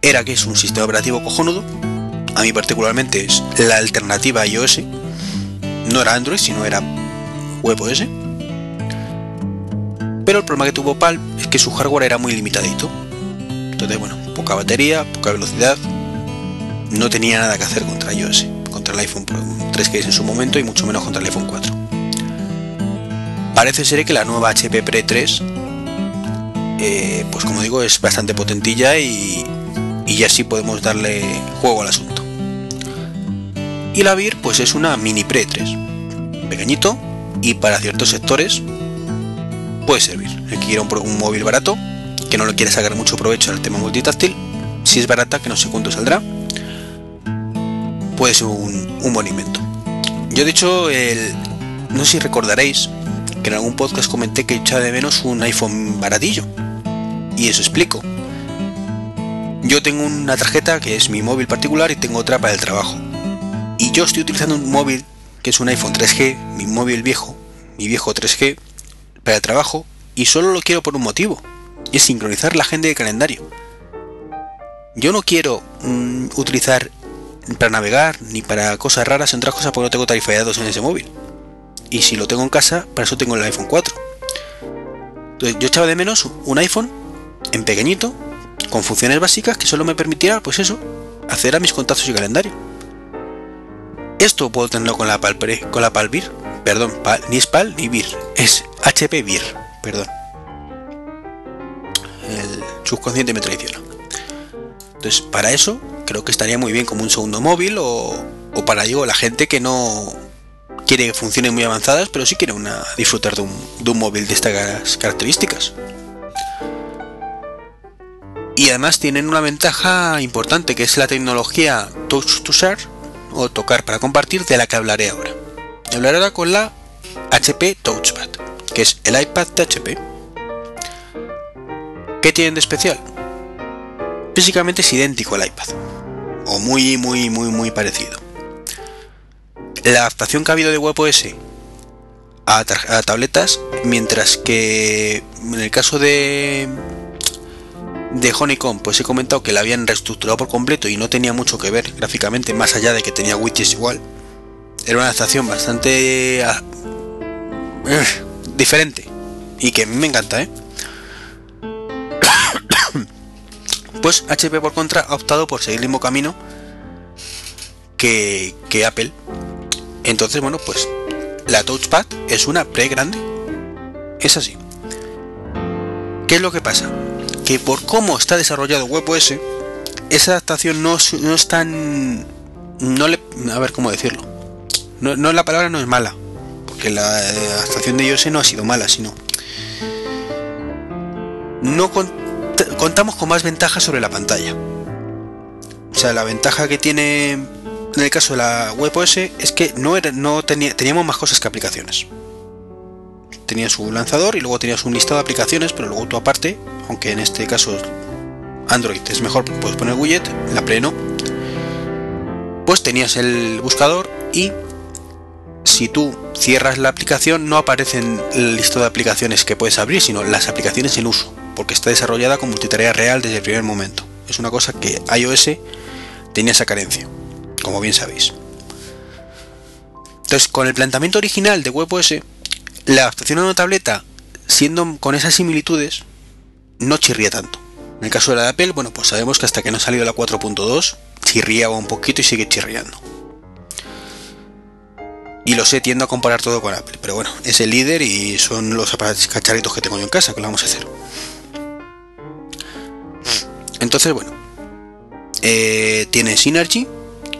era que es un sistema operativo cojonudo. A mí particularmente es la alternativa a iOS. No era Android, sino era WebOS. Pero el problema que tuvo PAL es que su hardware era muy limitadito. Entonces, bueno, poca batería, poca velocidad. No tenía nada que hacer contra iOS, contra el iPhone 3 en su momento y mucho menos contra el iPhone 4. Parece ser que la nueva HP Pre 3, eh, pues como digo, es bastante potentilla y, y así podemos darle juego al asunto. Y la VIR pues es una mini Pre 3, pequeñito y para ciertos sectores puede servir. El que quiera un, móvil barato, que no le quiere sacar mucho provecho al tema multitáctil, si es barata, que no sé cuánto saldrá, puede ser un, un. Yo de hecho, el, no sé si recordaréis que en algún podcast comenté que echaba de menos un iPhone baratillo. Y eso explico. Yo tengo una tarjeta que es mi móvil particular y tengo otra para el trabajo. Y yo estoy utilizando un móvil que es un iPhone 3G, mi móvil viejo, mi viejo 3G, para el trabajo, y solo lo quiero por un motivo, y es sincronizar la agenda de calendario. Yo no quiero mm, utilizar para navegar ni para cosas raras, entre otras cosas, porque no tengo tarifa de datos en ese móvil. Y si lo tengo en casa, para eso tengo el iPhone 4. Entonces, yo echaba de menos un iPhone en pequeñito con funciones básicas que solo me permitiera, pues eso, acceder a mis contactos y calendario. Esto puedo tenerlo con la Palpre, con la Palvir, perdón, ni es Pal ni Vir, es HP Vir, perdón. El subconsciente me traiciona. Entonces, para eso creo que estaría muy bien como un segundo móvil o, para digo, la gente que no quiere funciones muy avanzadas, pero sí quiere disfrutar de un, de un móvil de estas características y además tienen una ventaja importante que es la tecnología Touch to Share o tocar para compartir de la que hablaré ahora. Hablaré ahora con la HP Touchpad, que es el iPad de HP. ¿Qué tienen de especial? Físicamente es idéntico al iPad, o muy muy muy muy parecido. La adaptación que ha habido de WebOS a, a tabletas, mientras que en el caso de de Honeycomb, pues he comentado que la habían reestructurado por completo y no tenía mucho que ver gráficamente, más allá de que tenía widgets igual. Era una adaptación bastante ah, eh, diferente y que a mí me encanta, ¿eh? pues HP por contra ha optado por seguir el mismo camino que, que Apple. Entonces, bueno, pues la Touchpad es una pre grande. Es así. ¿Qué es lo que pasa? que por cómo está desarrollado WebOS, esa adaptación no, no es tan... No le, a ver cómo decirlo. No, no, la palabra no es mala, porque la adaptación de iOS no ha sido mala, sino... No contamos con más ventajas sobre la pantalla. O sea, la ventaja que tiene en el caso de la WebOS es que no, era, no tenía, teníamos más cosas que aplicaciones tenía su lanzador y luego tenías un listado de aplicaciones, pero luego tú aparte, aunque en este caso Android es mejor puedes poner widget, la pleno, pues tenías el buscador y si tú cierras la aplicación no aparecen el listado de aplicaciones que puedes abrir, sino las aplicaciones en uso, porque está desarrollada con multitarea real desde el primer momento. Es una cosa que iOS tenía esa carencia, como bien sabéis. Entonces, con el planteamiento original de WebOS, la adaptación a una tableta, siendo con esas similitudes, no chirría tanto. En el caso de la de Apple, bueno, pues sabemos que hasta que no ha salido la 4.2, chirriaba un poquito y sigue chirriando. Y lo sé, tiendo a comparar todo con Apple, pero bueno, es el líder y son los aparatos cacharritos que tengo yo en casa, que lo vamos a hacer. Entonces, bueno, eh, tiene Synergy,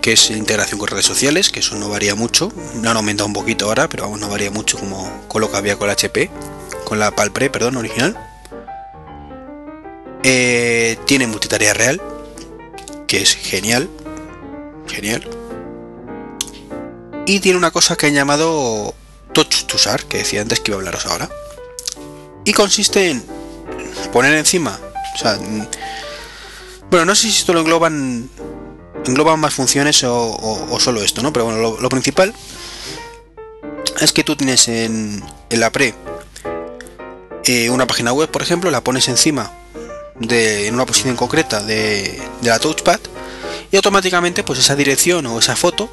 que es integración con redes sociales, que eso no varía mucho, no han aumentado un poquito ahora, pero vamos, no varía mucho como con lo había con la HP, con la Palpre, perdón, original. Eh, tiene multitarea real, que es genial, genial. Y tiene una cosa que han llamado Touch to Sar, que decía antes que iba a hablaros ahora. Y consiste en poner encima, sea, bueno, no sé si esto lo engloban engloban más funciones o, solo esto, ¿no? Pero bueno, lo, principal es que tú tienes en, la pre eh, una página web, por ejemplo, la pones encima de en una posición concreta de, de, la touchpad y automáticamente pues esa dirección o esa foto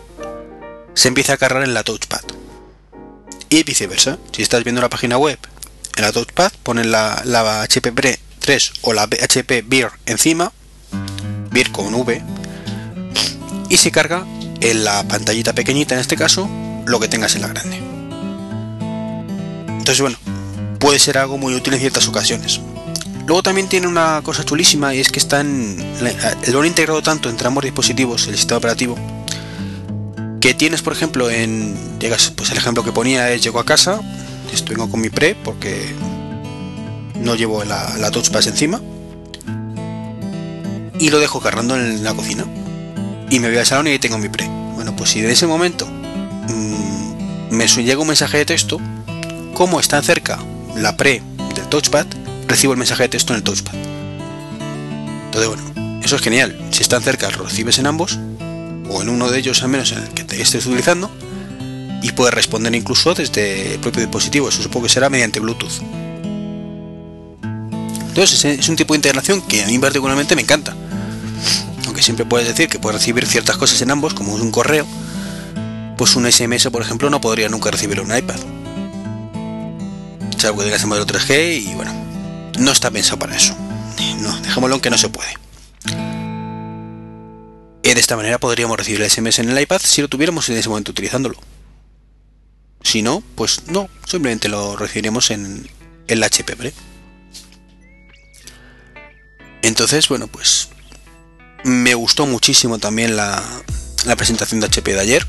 se empieza a cargar en la touchpad. Y viceversa si estás viendo una página web en la touchpad pones la, la HP 3 o la HP Beer encima Beer con V y se carga en la pantallita pequeñita en este caso lo que tengas en la grande. Entonces bueno puede ser algo muy útil en ciertas ocasiones. Luego también tiene una cosa chulísima y es que están lo han integrado tanto entre ambos dispositivos el sistema operativo que tienes por ejemplo en llegas pues el ejemplo que ponía es llego a casa esto vengo con mi pre porque no llevo la, la touchpad encima y lo dejo cargando en la cocina y me voy al salón y ahí tengo mi pre. Bueno, pues si en ese momento mm, me llega un mensaje de texto, como está cerca la pre del touchpad, recibo el mensaje de texto en el touchpad. Entonces, bueno, eso es genial. Si están cerca, lo recibes en ambos, o en uno de ellos al menos en el que te estés utilizando, y puedes responder incluso desde el propio dispositivo. Eso supongo que será mediante Bluetooth. Entonces, es un tipo de integración que a mí particularmente me encanta aunque siempre puedes decir que puedes recibir ciertas cosas en ambos, como un correo, pues un SMS, por ejemplo, no podría nunca recibirlo en un iPad. Salvo que tengas el modelo 3G y bueno, no está pensado para eso. No, dejémoslo en que no se puede. De esta manera podríamos recibir el SMS en el iPad si lo tuviéramos en ese momento utilizándolo. Si no, pues no, simplemente lo recibiremos en el HP. Entonces, bueno, pues me gustó muchísimo también la, presentación de HP de ayer.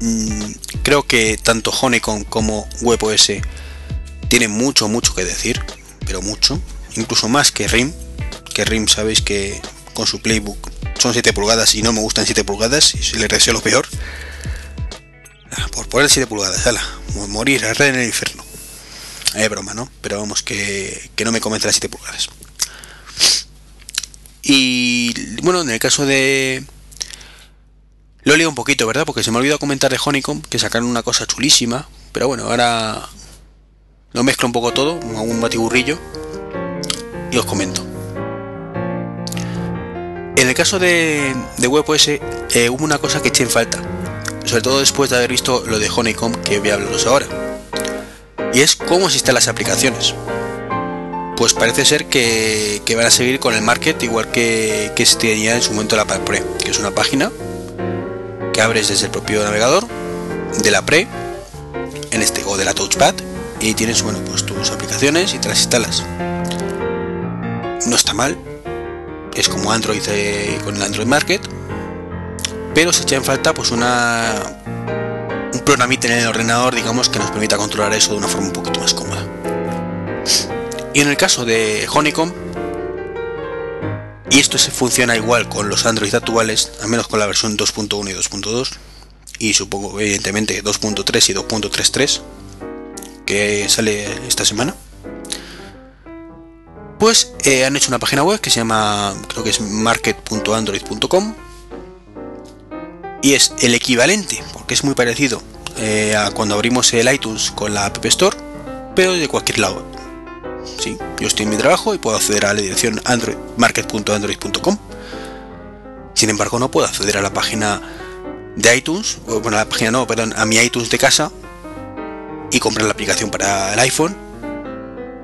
Mm, creo que tanto Honeycomb como WebOS tienen mucho, mucho que decir, pero mucho, incluso más que RIM, que RIM sabéis que con su playbook son 7 pulgadas y no me gustan 7 pulgadas y le deseo lo peor. Ah, por poner 7 pulgadas, ala, morir, arder en el infierno. Es broma, ¿no? Pero vamos, que, que no me convence las 7 pulgadas. Y bueno, en el caso de... Lo leído un poquito, ¿verdad? Porque se me ha olvidado comentar de Honeycomb, que sacaron una cosa chulísima. Pero bueno, ahora lo mezclo un poco todo, un batiburrillo y os comento. En el caso de, de WebOS eh, hubo una cosa que eché en falta, sobre todo después de haber visto lo de Honeycomb que voy a hablaros ahora, y es cómo se las aplicaciones pues parece ser que, van a seguir con el market igual que, que se tenía en su momento la Pre, que es una página que abres desde el propio navegador de la Pre, en este o de la Touchpad, y tienes bueno pues tus aplicaciones y te las instalas. No está mal, es como Android eh, con el Android Market, pero se echa en falta pues una un programita en el ordenador, digamos, que nos permita controlar eso de una forma un poquito más cómoda. Y en el caso de Honeycomb, y esto se funciona igual con los Android actuales, al menos con la versión 2.1 y 2.2, y supongo evidentemente 2.3 y 2.33, que sale esta semana, pues eh, han hecho una página web que se llama, creo que es market.android.com, y es el equivalente, porque es muy parecido eh, a cuando abrimos el iTunes con la App Store, pero de cualquier lado Sí, yo estoy en mi trabajo y puedo acceder a la dirección android, market.android.com Sin embargo, no puedo acceder a la página de iTunes, bueno, a la página no, perdón, a mi iTunes de casa y comprar la aplicación para el iPhone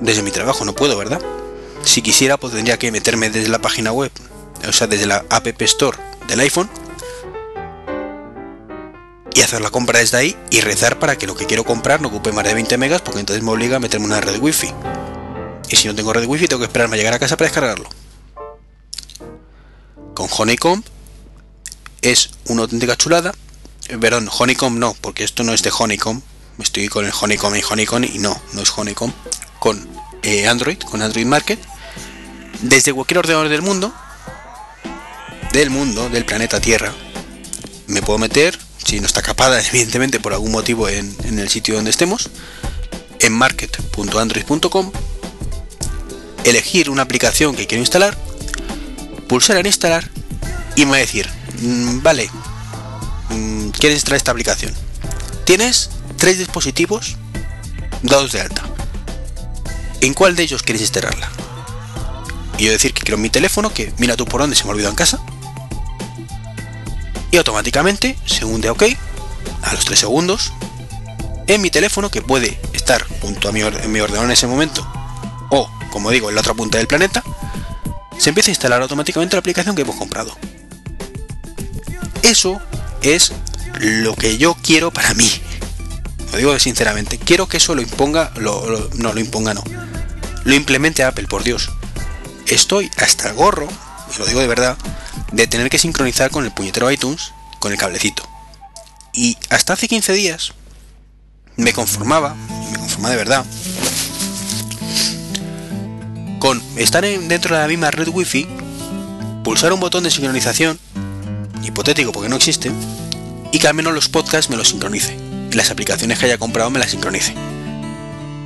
desde mi trabajo. No puedo, ¿verdad? Si quisiera, pues tendría que meterme desde la página web, o sea, desde la App Store del iPhone y hacer la compra desde ahí y rezar para que lo que quiero comprar no ocupe más de 20 megas porque entonces me obliga a meterme una red wifi. Y si no tengo red wifi tengo que esperarme a llegar a casa para descargarlo. Con Honeycomb es una auténtica chulada. Eh, perdón, Honeycomb no, porque esto no es de Honeycomb. Estoy con el Honeycomb y Honeycomb y no, no es Honeycomb. Con eh, Android, con Android Market. Desde cualquier ordenador del mundo, del mundo, del planeta Tierra, me puedo meter, si no está capada evidentemente por algún motivo en, el sitio donde estemos, en market.android.com, elegir una aplicación que quiero instalar, pulsar en instalar y me va a decir, mm, vale, mm, ¿quieres instalar esta aplicación? Tienes tres dispositivos dados de alta. ¿En cuál de ellos quieres instalarla? Y yo decir que quiero mi teléfono, que mira tú por dónde se me olvidó en casa. Y automáticamente, según de OK, a los 3 segundos, en mi teléfono, que puede estar junto a mi ordenador en ese momento, o como digo, en la otra punta del planeta, se empieza a instalar automáticamente la aplicación que hemos comprado. Eso es lo que yo quiero para mí. Lo digo sinceramente. Quiero que eso lo imponga, no lo imponga, no. Lo implemente Apple, por Dios. Estoy hasta gorro, y lo digo de verdad, de tener que sincronizar con el puñetero iTunes con el cablecito. Y hasta hace 15 días me conformaba, me conformaba de verdad, con estar dentro de la misma red wifi, pulsar un botón de sincronización, hipotético porque no existe, y que al menos los podcasts me los sincronice, y las aplicaciones que haya comprado me las sincronice.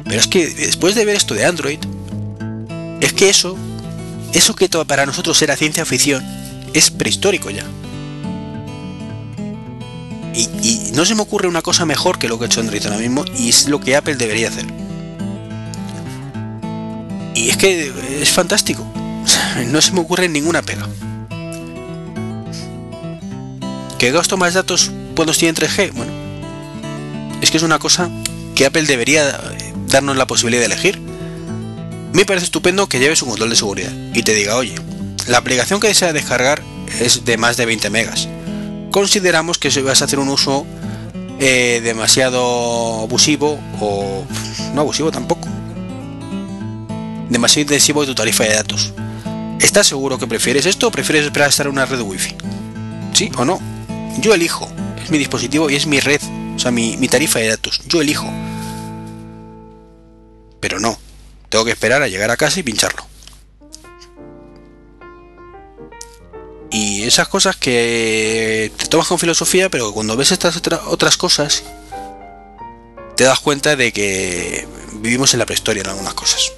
Pero es que después de ver esto de Android, es que eso, eso que para nosotros era ciencia ficción, es prehistórico ya. Y, no se me ocurre una cosa mejor que lo que ha hecho Android ahora mismo, y es lo que Apple debería hacer. Y es que es fantástico. No se me ocurre ninguna pega. ¿Que gasto más datos cuando estoy en 3G? Bueno, es que es una cosa que Apple debería darnos la posibilidad de elegir. Me parece estupendo que lleves un control de seguridad y te diga, oye, la aplicación que desea descargar es de más de 20 megas. Consideramos que si vas a hacer un uso eh, demasiado abusivo o no abusivo tampoco, demasiado intensivo de tu tarifa de datos. ¿Estás seguro que prefieres esto o prefieres esperar a estar en una red wifi? ¿Sí o no? Yo elijo. Es mi dispositivo y es mi red. O sea, mi, mi tarifa de datos. Yo elijo. Pero no. Tengo que esperar a llegar a casa y pincharlo. Y esas cosas que te tomas con filosofía, pero cuando ves estas otras cosas, te das cuenta de que vivimos en la prehistoria en algunas cosas.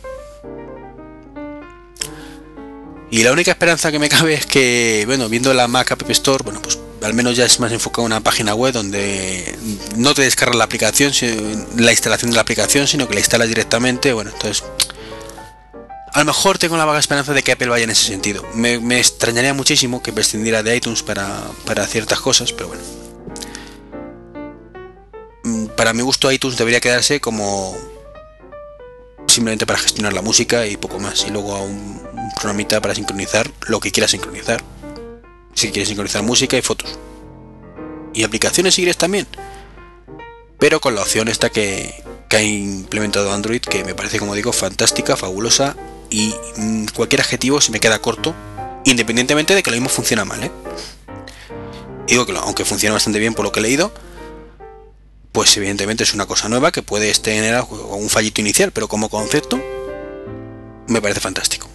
Y la única esperanza que me cabe es que, bueno, viendo la Mac App Store, bueno, pues al menos ya es más enfocado en una página web donde no te descargas la aplicación, la instalación de la aplicación, sino que la instalas directamente. Bueno, entonces, a lo mejor tengo la vaga esperanza de que Apple vaya en ese sentido. Me, extrañaría muchísimo que prescindiera de iTunes para, para ciertas cosas, pero bueno. Mm, para mi gusto, iTunes debería quedarse como simplemente para gestionar la música y poco más. Y luego a un, programita para sincronizar lo que quieras sincronizar. Si quieres sincronizar música y fotos. Y aplicaciones si también. Pero con la opción esta que, ha implementado Android, que me parece, como digo, fantástica, fabulosa. Y mm, cualquier adjetivo se me queda corto, independientemente de que lo mismo funciona mal. ¿eh? Digo que aunque funciona bastante bien por lo que he leído, pues evidentemente es una cosa nueva que puede tener un fallito inicial, pero como concepto me parece fantástico.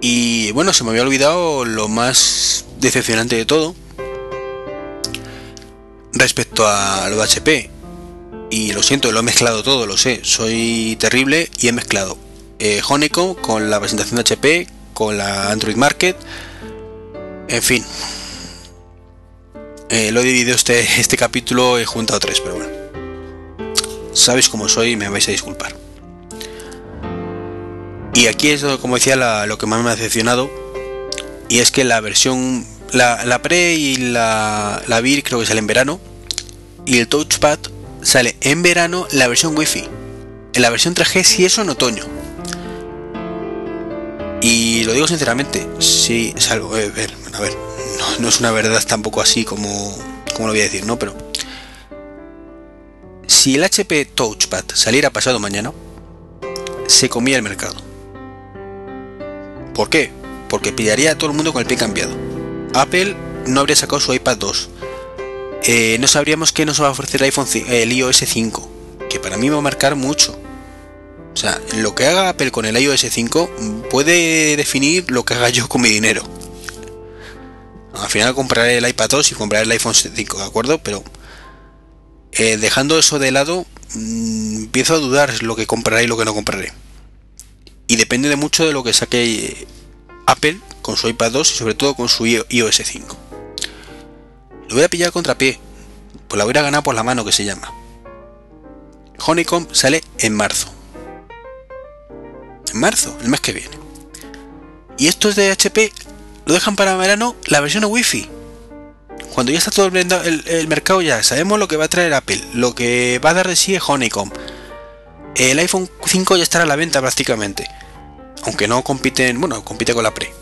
Y bueno, se me había olvidado lo más decepcionante de todo respecto a lo de HP. Y lo siento, lo he mezclado todo, lo sé. Soy terrible y he mezclado eh, Honeycomb con la presentación de HP, con la Android Market. En fin. Eh, lo he dividido este, este capítulo, he juntado tres, pero bueno. Sabéis cómo soy y me vais a disculpar. Y aquí es como decía lo que más me ha decepcionado Y es que la versión, la, Pre y la, la VIR creo que sale en verano. Y el Touchpad sale en verano la versión Wi-Fi. En la versión 3G sí eso en otoño. Y lo digo sinceramente, sí, salvo, eh, ver, a ver, no, no, es una verdad tampoco así como, como lo voy a decir, ¿no? Pero si el HP Touchpad saliera pasado mañana, se comía el mercado. ¿Por qué? Porque pillaría a todo el mundo con el pie cambiado. Apple no habría sacado su iPad 2. Eh, no sabríamos qué nos va a ofrecer el iPhone el iOS 5, que para mí va a marcar mucho. O sea, lo que haga Apple con el iOS 5 puede definir lo que haga yo con mi dinero. Al final compraré el iPad 2 y compraré el iPhone 5, ¿de acuerdo? Pero eh, dejando eso de lado, mmm, empiezo a dudar lo que compraré y lo que no compraré. Y depende de mucho de lo que saque eh, Apple con su iPad 2 y sobre todo con su iOS 5. Lo voy a pillar contrapié, pues la voy a ganar por la mano que se llama. Honeycomb sale en marzo. En marzo, el mes que viene. Y estos de HP lo dejan para verano la versión Wi-Fi. Cuando ya está todo el, el, el, mercado ya, sabemos lo que va a traer Apple, lo que va a dar de sí es Honeycomb. El iPhone 5 ya estará a la venta prácticamente. Aunque no compiten, bueno, compite con la Pre.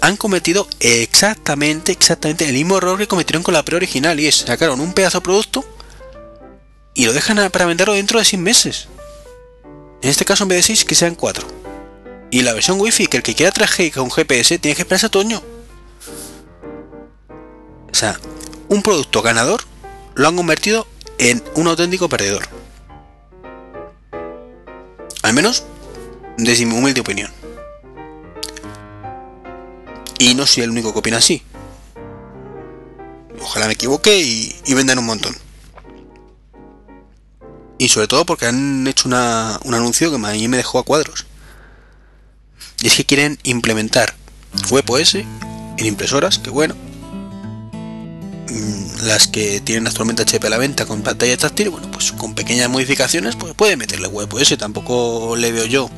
Han cometido exactamente, exactamente el mismo error que cometieron con la Pre original y es sacaron un pedazo de producto y lo dejan para venderlo dentro de 6 meses. En este caso en vez de 6 que sean 4. Y la versión Wi-Fi, que el que quiera traje con GPS tiene que esperarse a otoño. O sea, un producto ganador lo han convertido en un auténtico perdedor. Al menos desde mi humilde opinión. Y no soy el único que opina así. Ojalá me equivoque y, vendan un montón. Y sobre todo porque han hecho una, un anuncio que me dejó a cuadros. Y es que quieren implementar WebOS en impresoras, que bueno. Las que tienen actualmente HP a la venta con pantalla táctil, bueno, pues con pequeñas modificaciones, pues puede meterle WebOS. Tampoco le veo yo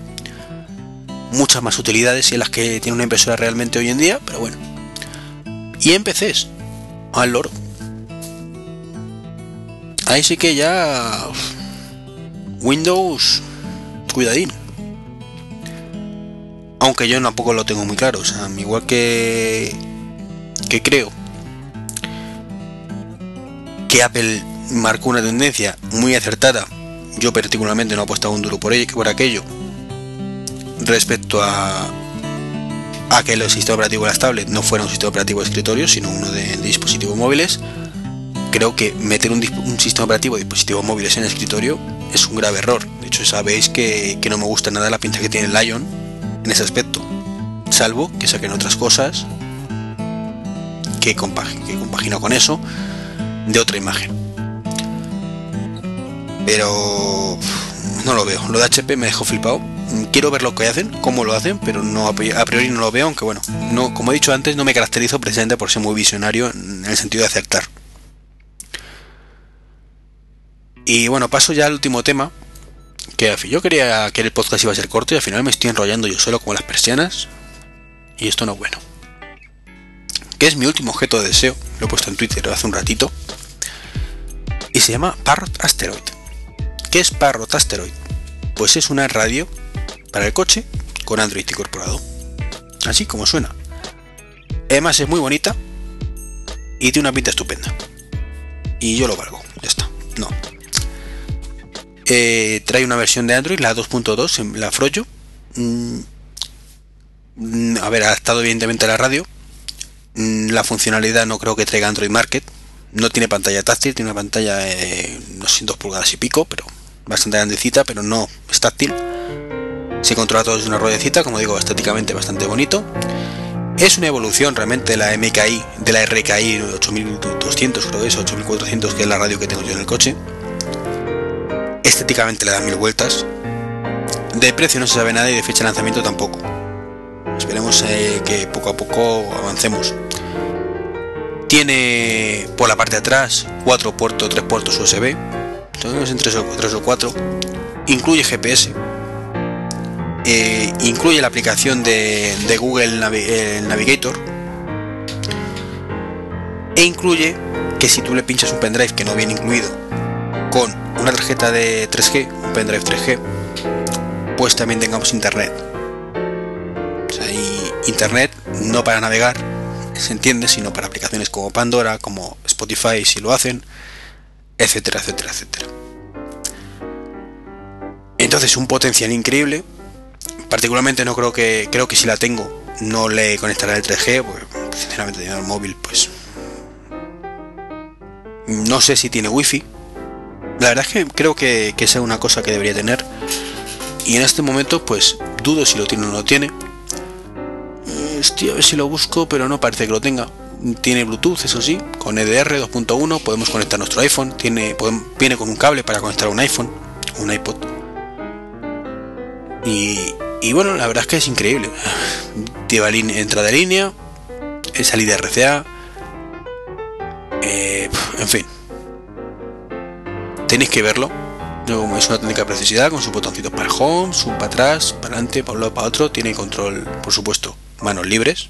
muchas más utilidades en las que tiene una impresora realmente hoy en día, pero bueno. Y en al loro. Ahí sí que ya Windows, cuidadín. Aunque yo tampoco lo tengo muy claro, o sea, igual que que creo que Apple marcó una tendencia muy acertada. Yo particularmente no he apostado un duro por ello, por aquello. Respecto a a que los sistemas operativos de las tablets no fueran un sistema operativo de escritorio, sino uno de, dispositivos móviles. Creo que meter un, sistema operativo de dispositivos móviles en el escritorio es un grave error. De hecho, sabéis que, que, no me gusta nada la pinta que tiene el Lion en ese aspecto. Salvo que saquen otras cosas que, compag con eso de otra imagen. Pero no lo veo. Lo de HP me dejó flipado. Quiero ver lo que hacen, cómo lo hacen, pero no a priori no lo veo, aunque bueno, no, como he dicho antes, no me caracterizo precisamente por ser muy visionario en el sentido de acertar. Y bueno, paso ya al último tema. Que yo quería que el podcast iba a ser corto y al final me estoy enrollando yo solo como las persianas. Y esto no es bueno. Que es mi último objeto de deseo. Lo he puesto en Twitter hace un ratito. Y se llama Parrot Asteroid. ¿Qué es Parrot Asteroid? Pues es una radio para el coche con Android incorporado. Así como suena. Además es muy bonita y tiene una pinta estupenda. Y yo lo valgo, ya está. No, eh, trae una versión de Android, la 2.2, la Froyo. Mm, a ver, adaptado evidentemente a la radio. Mm, la funcionalidad no creo que traiga Android Market. No tiene pantalla táctil, tiene una pantalla, eh, no sé, 2 pulgadas y pico, pero bastante grandecita, pero no es táctil. Se controla todo desde una ruedecita, como digo, estéticamente bastante bonito. Es una evolución realmente de la MKI, de la RKI 8200, creo que es, 8400, que es la radio que tengo yo en el coche estéticamente le da mil vueltas. De precio no se sabe nada y de fecha de lanzamiento tampoco. Esperemos eh, que poco a poco avancemos. Tiene por la parte de atrás cuatro puertos, tres puertos USB. Entonces en tres o, tres o cuatro. Incluye GPS. eh, incluye la aplicación de, Google Navigator e incluye que si tú le pinchas un pendrive que no viene incluido con una tarjeta de 3G, un pendrive 3G, pues también tengamos internet. O sea, internet no para navegar, se entiende, sino para aplicaciones como Pandora, como Spotify si lo hacen, etcétera, etcétera, etcétera. Entonces un potencial increíble. Particularmente no creo que creo que si la tengo no le conectará el 3G, porque sinceramente el móvil pues no sé si tiene wifi. La verdad es que creo que, que es una cosa que debería tener. Y en este momento pues dudo si lo tiene o no lo tiene. Estoy a ver si lo busco, pero no parece que lo tenga. Tiene Bluetooth, eso sí, con EDR 2.1 podemos conectar nuestro iPhone. Tiene, viene con un cable para conectar un iPhone, un iPod. Y, bueno, la verdad es que es increíble. Lleva entrada de línea, salida RCA, eh, en fin. Tenéis que verlo. Es una técnica de precisidad con sus botoncitos para home, su para atrás, para adelante, para un lado, para otro. Tiene control, por supuesto, manos libres.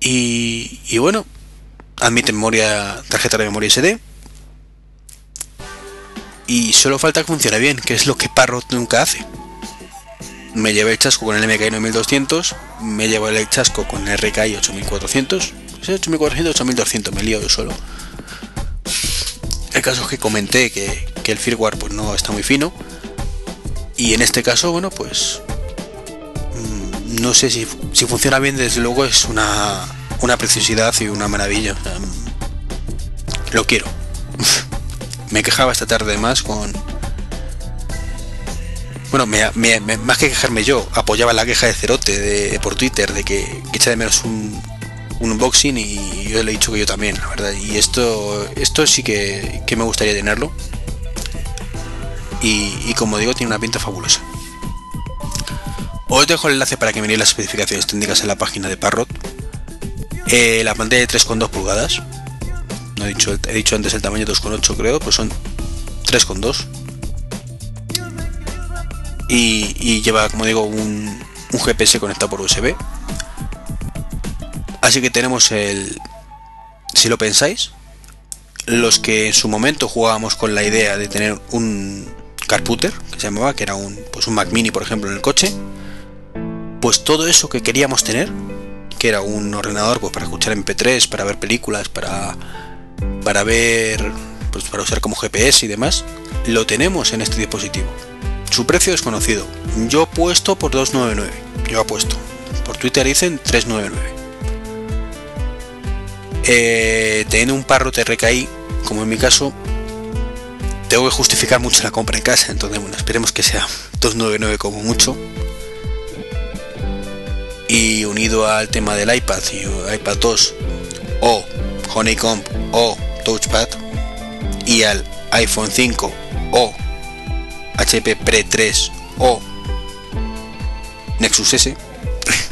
Y, bueno, admite memoria, tarjeta de memoria SD. Y solo falta que funcione bien, que es lo que Parrot nunca hace. Me llevé el chasco con el MKI 9200, me llevo el chasco con el RKI 8400, 8400, 8200, me lío yo solo. El caso que comenté que, el firmware pues no está muy fino. Y en este caso, bueno, pues no sé si, funciona bien, desde luego es una, una preciosidad y una maravilla. Lo quiero. me quejaba esta tarde más con... Bueno, más que quejarme yo, apoyaba la queja de Cerote de, por Twitter de que, que echa de menos un, un unboxing y yo le he dicho que yo también, la verdad. Y esto, esto sí que, me gustaría tenerlo. Y, como digo, tiene una pinta fabulosa. Os dejo el enlace para que miréis las especificaciones técnicas en la página de Parrot. Eh, la pantalla de 3,2 pulgadas. No he dicho, he dicho antes el tamaño 2,8 creo, pues son 3,2. Y, y lleva, como digo, un, un GPS conectado por USB Así que tenemos el... Si lo pensáis, los que en su momento jugábamos con la idea de tener un carputer, que se llamaba, que era un, pues un Mac Mini, por ejemplo, en el coche, pues todo eso que queríamos tener, que era un ordenador pues, para escuchar MP3, para ver películas, para, para ver, pues para usar como GPS y demás, lo tenemos en este dispositivo. Su precio es conocido. Yo puesto por 299. Yo apuesto. Por Twitter dicen 399 eh, teniendo un parro recaí, como en mi caso, tengo que justificar mucho la compra en casa, entonces bueno, esperemos que sea 299 como mucho. Y unido al tema del iPad y iPad 2 o Honeycomb o Touchpad y al iPhone 5 o HP Pre 3 o Nexus S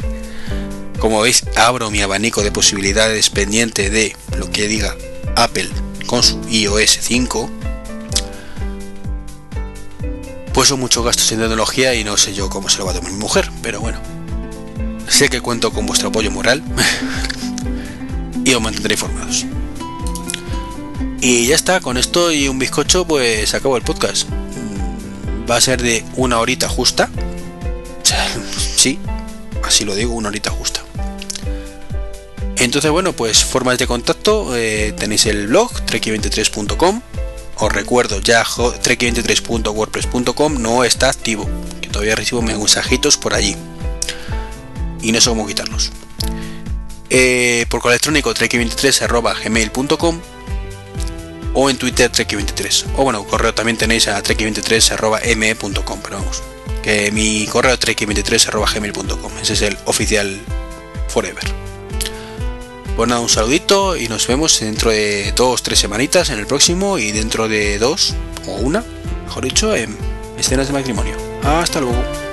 como veis, abro mi abanico de posibilidades pendiente de lo que diga Apple con su iOS 5. Pues son muchos gastos en tecnología y no sé yo cómo se lo va a tomar mi mujer, pero bueno. Sé que cuento con vuestro apoyo moral y os mantendré informados. Y ya está, con esto y un bizcocho pues acabo el podcast. Va a ser de una horita justa. Sí, así lo digo, una horita justa. Entonces, bueno, pues formas de contacto, eh, tenéis el blog treki23.com. Os recuerdo, ya treki23.wordpress.com no está activo, que todavía recibo mensajitos por allí. Y no sé cómo quitarlos. Eh, por correo electrónico treki23.gmail.com o en Twitter treki23. O bueno, correo también tenéis a treki23.me.com, pero vamos. Que mi correo treki23.gmail.com. Ese es el oficial forever. Pues nada, un saludito y nos vemos dentro de dos, tres semanitas en el próximo y dentro de dos o una, mejor dicho, en escenas de matrimonio. Hasta luego.